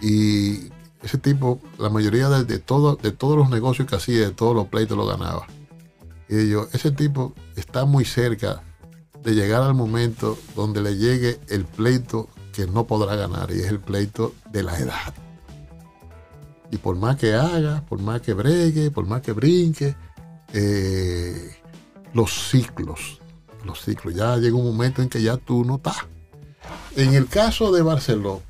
Y ese tipo, la mayoría de, de todo- de todos los negocios que hacía, de todos los pleitos, lo ganaba. Y yo, ese tipo está muy cerca de llegar al momento donde le llegue el pleito que no podrá ganar, y es el pleito de la edad. Y por más que haga, por más que bregue, por más que brinque, eh, los ciclos, los ciclos, ya llega un momento en que ya tú no estás. En el caso de Barceló,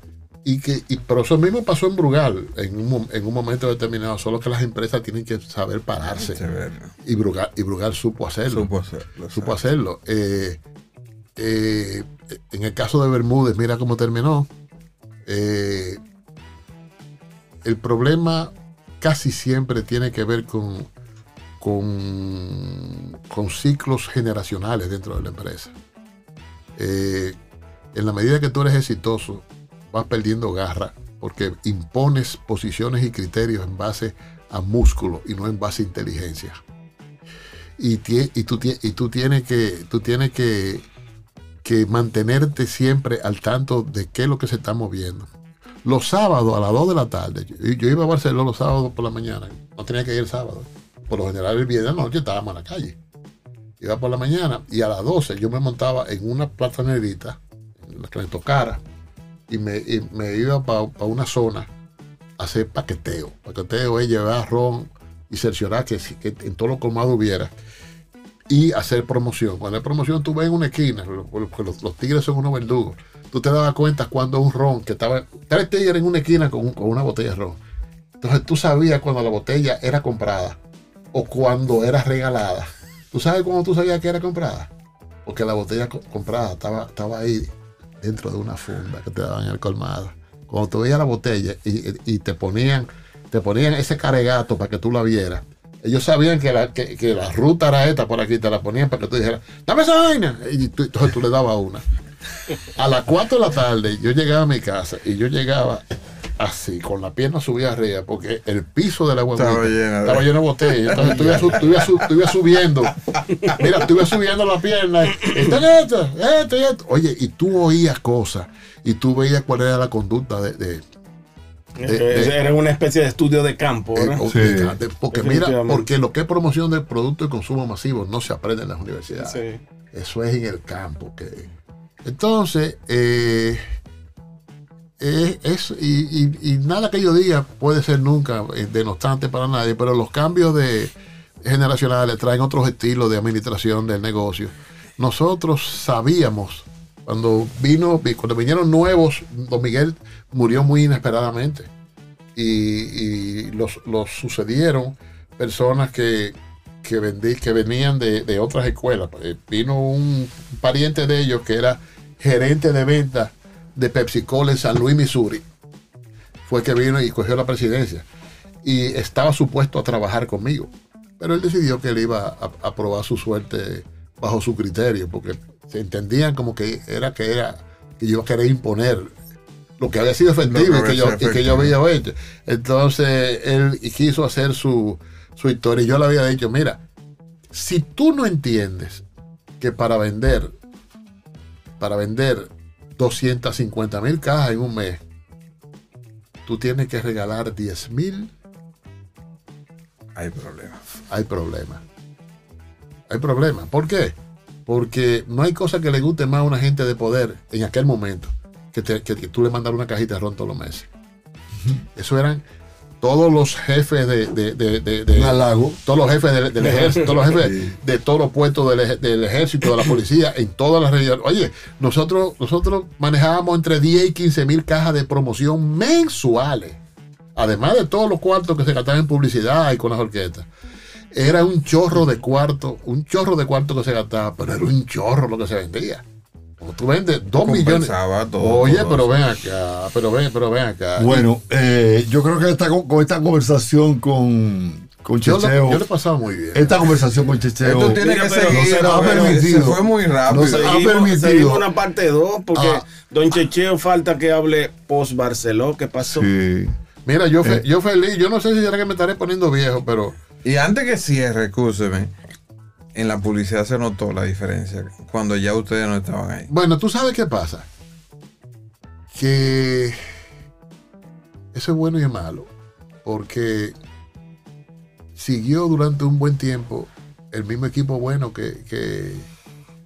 y que, y, pero eso mismo pasó en Brugal, en un, en un momento determinado, solo que las empresas tienen que saber pararse. Y Brugal, y Brugal supo hacerlo. Supo hacerlo, Supo hacerlo. Eh, eh, en el caso de Bermúdez, mira cómo terminó. Eh, el problema casi siempre tiene que ver con, con, con ciclos generacionales dentro de la empresa. En la medida que tú eres exitoso, vas perdiendo garra porque impones posiciones y criterios en base a músculo y no en base a inteligencia. Y, y, tú, y tú tienes que, tú tienes que, que mantenerte siempre al tanto de qué es lo que se está moviendo. Los sábados a las 2 de la tarde, yo, iba a Barcelona los sábados por la mañana, no tenía que ir el sábado. Por lo general el viernes noche estábamos en la calle. Iba por la mañana y a las 12 yo me montaba en una platanerita, en la que me tocara, y me, iba para una zona a hacer paqueteo. Paqueteo es llevar ron y cerciorar que, en todo lo colmado hubiera. Y hacer promoción. Cuando hay promoción, tú ves en una esquina, porque los, los tigres son unos verdugos. Tú te dabas cuenta cuando un ron, que estaba tres tigres en una esquina con, un- con una botella de ron. Entonces tú sabías cuando la botella era comprada o cuando era regalada. ¿Tú sabes cuándo tú sabías que era comprada? Porque la botella co- comprada estaba ahí dentro de una funda que te daban en el colmado. Cuando tú veías la botella y, y- te ponían te ponían ese caregato para que tú la vieras. Ellos sabían que la, que la ruta era esta por aquí, te la ponían para que tú dijeras, dame esa vaina. Y tú, entonces tú le dabas una. A las 4 de la tarde yo llegaba a mi casa y yo llegaba así, con la pierna subida arriba, porque el piso de la guaguita Estaba llena de- estaba lleno de botellas. Entonces tú ibas, su- tú ibas su- tú ibas subiendo. Mira, tú ibas subiendo la pierna. Esto, esto, esto, y esto. Oye, y tú oías cosas y tú veías cuál era la conducta de- de, de- de- Era una especie de estudio de campo, eh, ¿verdad? de- porque mira, porque lo que es promoción de producto de consumo masivo no se aprende en las universidades. Sí. Eso es en el campo. Que... Entonces, eh, eh, es, y, y- nada que yo diga puede ser nunca eh, denostante para nadie, pero los cambios de generacionales traen otros estilos de administración del negocio. Nosotros sabíamos, cuando vino, cuando vinieron nuevos, Don Miguel murió muy inesperadamente. Y, y los, los sucedieron personas que, que, vendí- que venían de, de otras escuelas. Eh, Vino un pariente de ellos que era gerente de venta de Pepsi Cola en San Luis, Missouri. Fue que vino y cogió la presidencia. Y estaba supuesto a trabajar conmigo. Pero él decidió que él iba a, a probar su suerte bajo su criterio, porque se entendían como que era que era que yo iba a querer imponer lo que había sido efectivo y que yo, y que yo había hecho. Entonces él quiso hacer su, su historia y yo le había dicho, mira, si tú no entiendes que para vender, para vender 250 mil cajas en un mes, tú tienes que regalar 10 mil, Hay problema. hay problema. Hay problema. ¿Por qué? Porque no hay cosa que le guste más a una gente de poder en aquel momento que, te- que- que tú le mandas una cajita de ron todos los meses. Eso eran todos los jefes de, de- de- de- todos los jefes del, del ejército, todos los jefes de todos los puestos del, del ejército, de la policía, en todas las regiones. Oye, nosotros, nosotros manejábamos entre 10 y 15 mil cajas de promoción mensuales. Además de todos los cuartos que se gastaban en publicidad y con las orquestas. Era un chorro de cuarto, un chorro de cuarto que se gastaba, pero era un chorro lo que se vendía. Tú vendes dos millones. Todo, Oye, todo. pero ven acá, pero ven, pero ven acá. Bueno, eh, yo creo que esta, con esta conversación con, con yo, lo- Checheo, yo le he pasado muy bien. esta conversación con Checheo, Esto tiene que no seguir. se nos ha permitido. Se fue muy rápido. No se- ha permitido. seguimos una parte 2 porque Ah. Don Checheo falta que hable post Barceló. ¿Qué pasó? Sí. Mira, yo, fe- Eh. yo feliz, yo no sé si será que me estaré poniendo viejo, pero Y antes que cierre, escúcheme, en la publicidad se notó la diferencia cuando ya ustedes no estaban ahí. bueno, tú sabes qué pasa. Que eso es bueno y es malo, porque siguió durante un buen tiempo el mismo equipo bueno que, que,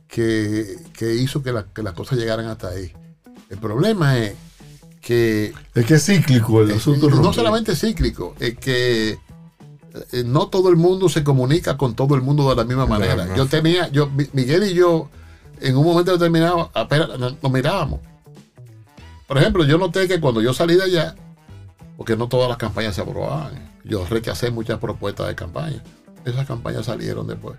que, que hizo que, la- que las cosas llegaran hasta ahí. El problema es que Es que es cíclico el asunto. no solamente cíclico, es que no todo el mundo se comunica con todo el mundo de la misma manera. Claro. Yo tenía, yo, Mi- Miguel y yo, en un momento determinado, apenas nos, mirábamos. Por ejemplo, yo noté que cuando yo salí de allá, porque no todas las campañas se aprobaban, yo rechacé muchas propuestas de campaña. Esas campañas salieron después.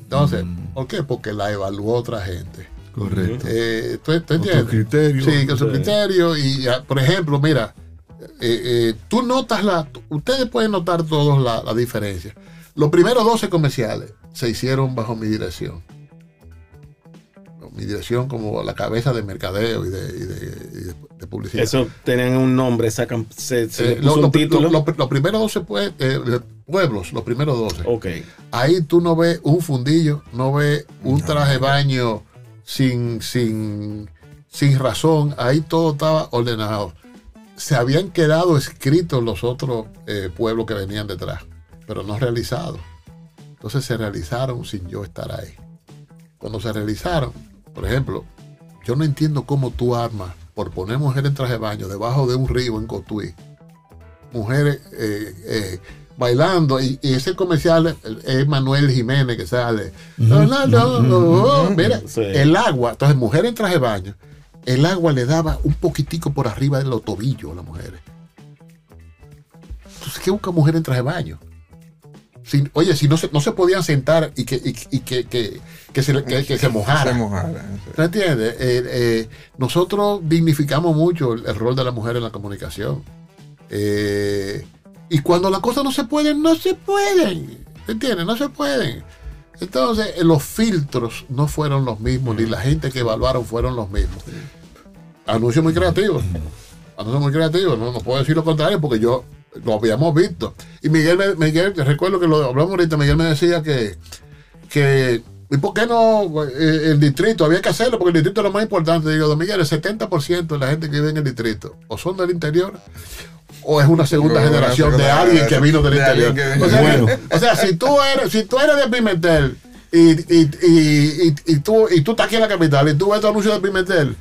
Entonces, ¿por qué? Porque la evaluó otra gente. Correcto. Eh, ¿tú, tú Otro entiendes? criterio. Sí, con su criterio. Y, ah, por ejemplo, mira, eh, eh, tú notas la. Ustedes pueden notar todos la, la diferencia. Los primeros 12 comerciales se hicieron bajo mi dirección. Mi dirección como la cabeza de mercadeo y de, y de- y de- de publicidad. Eso tenían un nombre, sacan, se, se le Eh, puso lo- un lo- título. lo- lo- los primeros 12 pue- eh, pueblos, los primeros 12. ok. Ahí tú no ves un fundillo, no ves un traje de baño sin, sin, sin razón. Ahí todo estaba ordenado. Se habían quedado escritos los otros eh, pueblos que venían detrás, pero no realizados. Entonces se realizaron sin yo estar ahí. Cuando se realizaron, por ejemplo, yo no entiendo cómo tú armas por poner mujeres en traje de baño debajo de un río en Cotuí. Mujeres eh, eh, bailando y, y ese comercial es Manuel Jiménez que sale. No, no, no, no, mira, Sí. el agua, entonces mujer en traje de baño, el agua le daba un poquitico por arriba de los tobillos a las mujeres. Entonces, ¿qué busca mujer en traje de baño? Si- oye, si no se, no se podían sentar y que, y, y que, que, que se, que, que se mojara. Se mojaran. sí. ¿Tú entiendes? Eh, eh, nosotros dignificamos mucho el, el rol de la mujer en la comunicación. Eh, y cuando las cosas no se pueden, no se pueden. ¿Te entiendes? No se pueden. Entonces, los filtros no fueron los mismos, ni la gente que evaluaron fueron los mismos. Anuncio muy creativo. Anuncio muy creativo. No, no puedo decir lo contrario porque yo lo habíamos visto. Y Miguel, Miguel recuerdo que lo hablamos ahorita, Miguel me decía que, que ¿y por qué no eh, el distrito? Había que hacerlo porque el distrito es lo más importante. Digo, don Miguel, el 70% de la gente que vive en el distrito o son del interior o es una segunda generación de alguien que vino del de interior. que O sea, Bueno. o sea, si tú eres, si tú eres de Pimentel y, y, y, y, tú, y tú estás aquí en la capital y tú ves tu anuncio de Pimentel,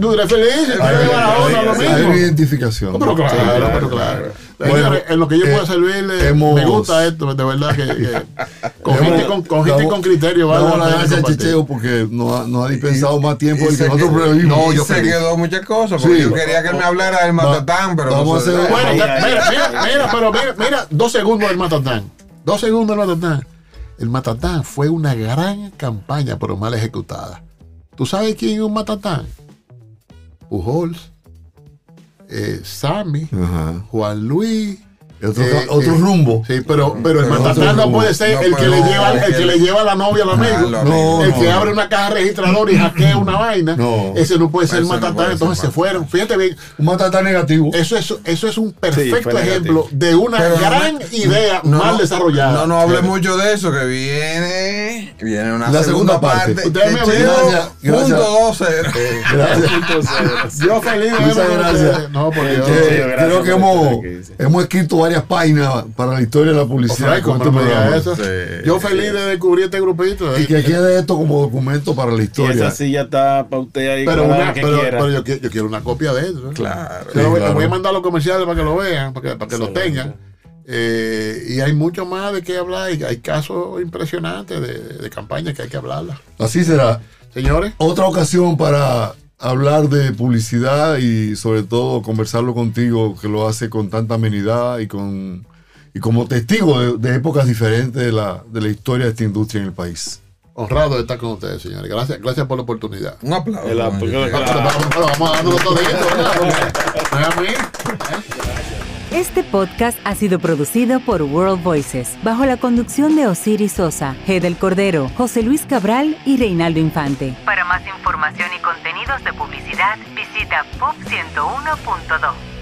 tú eres feliz, tú eres de Barahona, lo Hay una mismo. identificación. No, pero claro, Sí, pero claro. Bueno, Señores, en lo que yo pueda eh, servirle, hemos- me gusta esto, de verdad que, que con, Hemos- gente, con, con gente damos- con criterio vale Damos la gracias a. Checheo porque nos ha, nos ha dispensado más tiempo del que nosotros. No, y yo se feliz. quedó muchas cosas. Porque Sí. yo quería que él me hablara del matatán, pero vamos no a se- hacer- Bueno, mira, mira, mira, pero mira, mira, dos segundos del Matatán. Dos segundos del Matatán. El Matatán fue una gran campaña, pero mal ejecutada. ¿Tú sabes quién es un Matatán? Pujols, eh, Sammy, Ajá. Juan Luis, Otro, Eh, otro eh, rumbo. Sí, pero, pero el matatán no puede ser No, el que le lleva, el el que le lleva la novia al amigo. lo No, el no, que no. abre una caja registradora y hackea una vaina. No. Ese no puede ser el matatán, puede ser entonces se fueron. Fíjate bien, Un matatán negativo. eso es, eso es un perfecto ejemplo de una Pero gran idea no, mal desarrollada. No, no hable Sí. mucho de eso, que viene, viene una La segunda segunda, parte. parte. Ustedes me Gracias, punto 12. Gracias. Yo feliz de Muchas gracias. No, porque yo- Eh, gracias creo por que hemos escrito varias páginas para la historia de la publicidad. Este eso. Sí. Yo feliz de descubrir este grupito. Y que quede esto como documento para la Y historia. esa silla está para usted ahí. pero cada una, vez que pero, quiera. pero yo, quiero, yo quiero una copia de eso. ¿eh? Claro. Lo voy- claro. les voy a mandar los comerciales para que lo vean, para que, para que lo tengan. Eh, y hay mucho más de qué hablar. Y hay casos impresionantes de, de campañas que hay que hablarlas. Así será. Señores, Otra ocasión para hablar de publicidad y sobre todo conversarlo contigo, que lo hace con tanta amenidad y con y como testigo de, de épocas diferentes de la, de la historia de esta industria en el país. honrado de estar con ustedes, señores. Gracias, gracias por la oportunidad. Un aplauso. El vamos a dándolo todo esto, ¿verdad? Este podcast ha sido producido por World Voices, bajo la conducción de Osiris Sosa, G. del Cordero, José Luis Cabral y Reinaldo Infante. Para más información y contenidos de publicidad, visita pop101.do.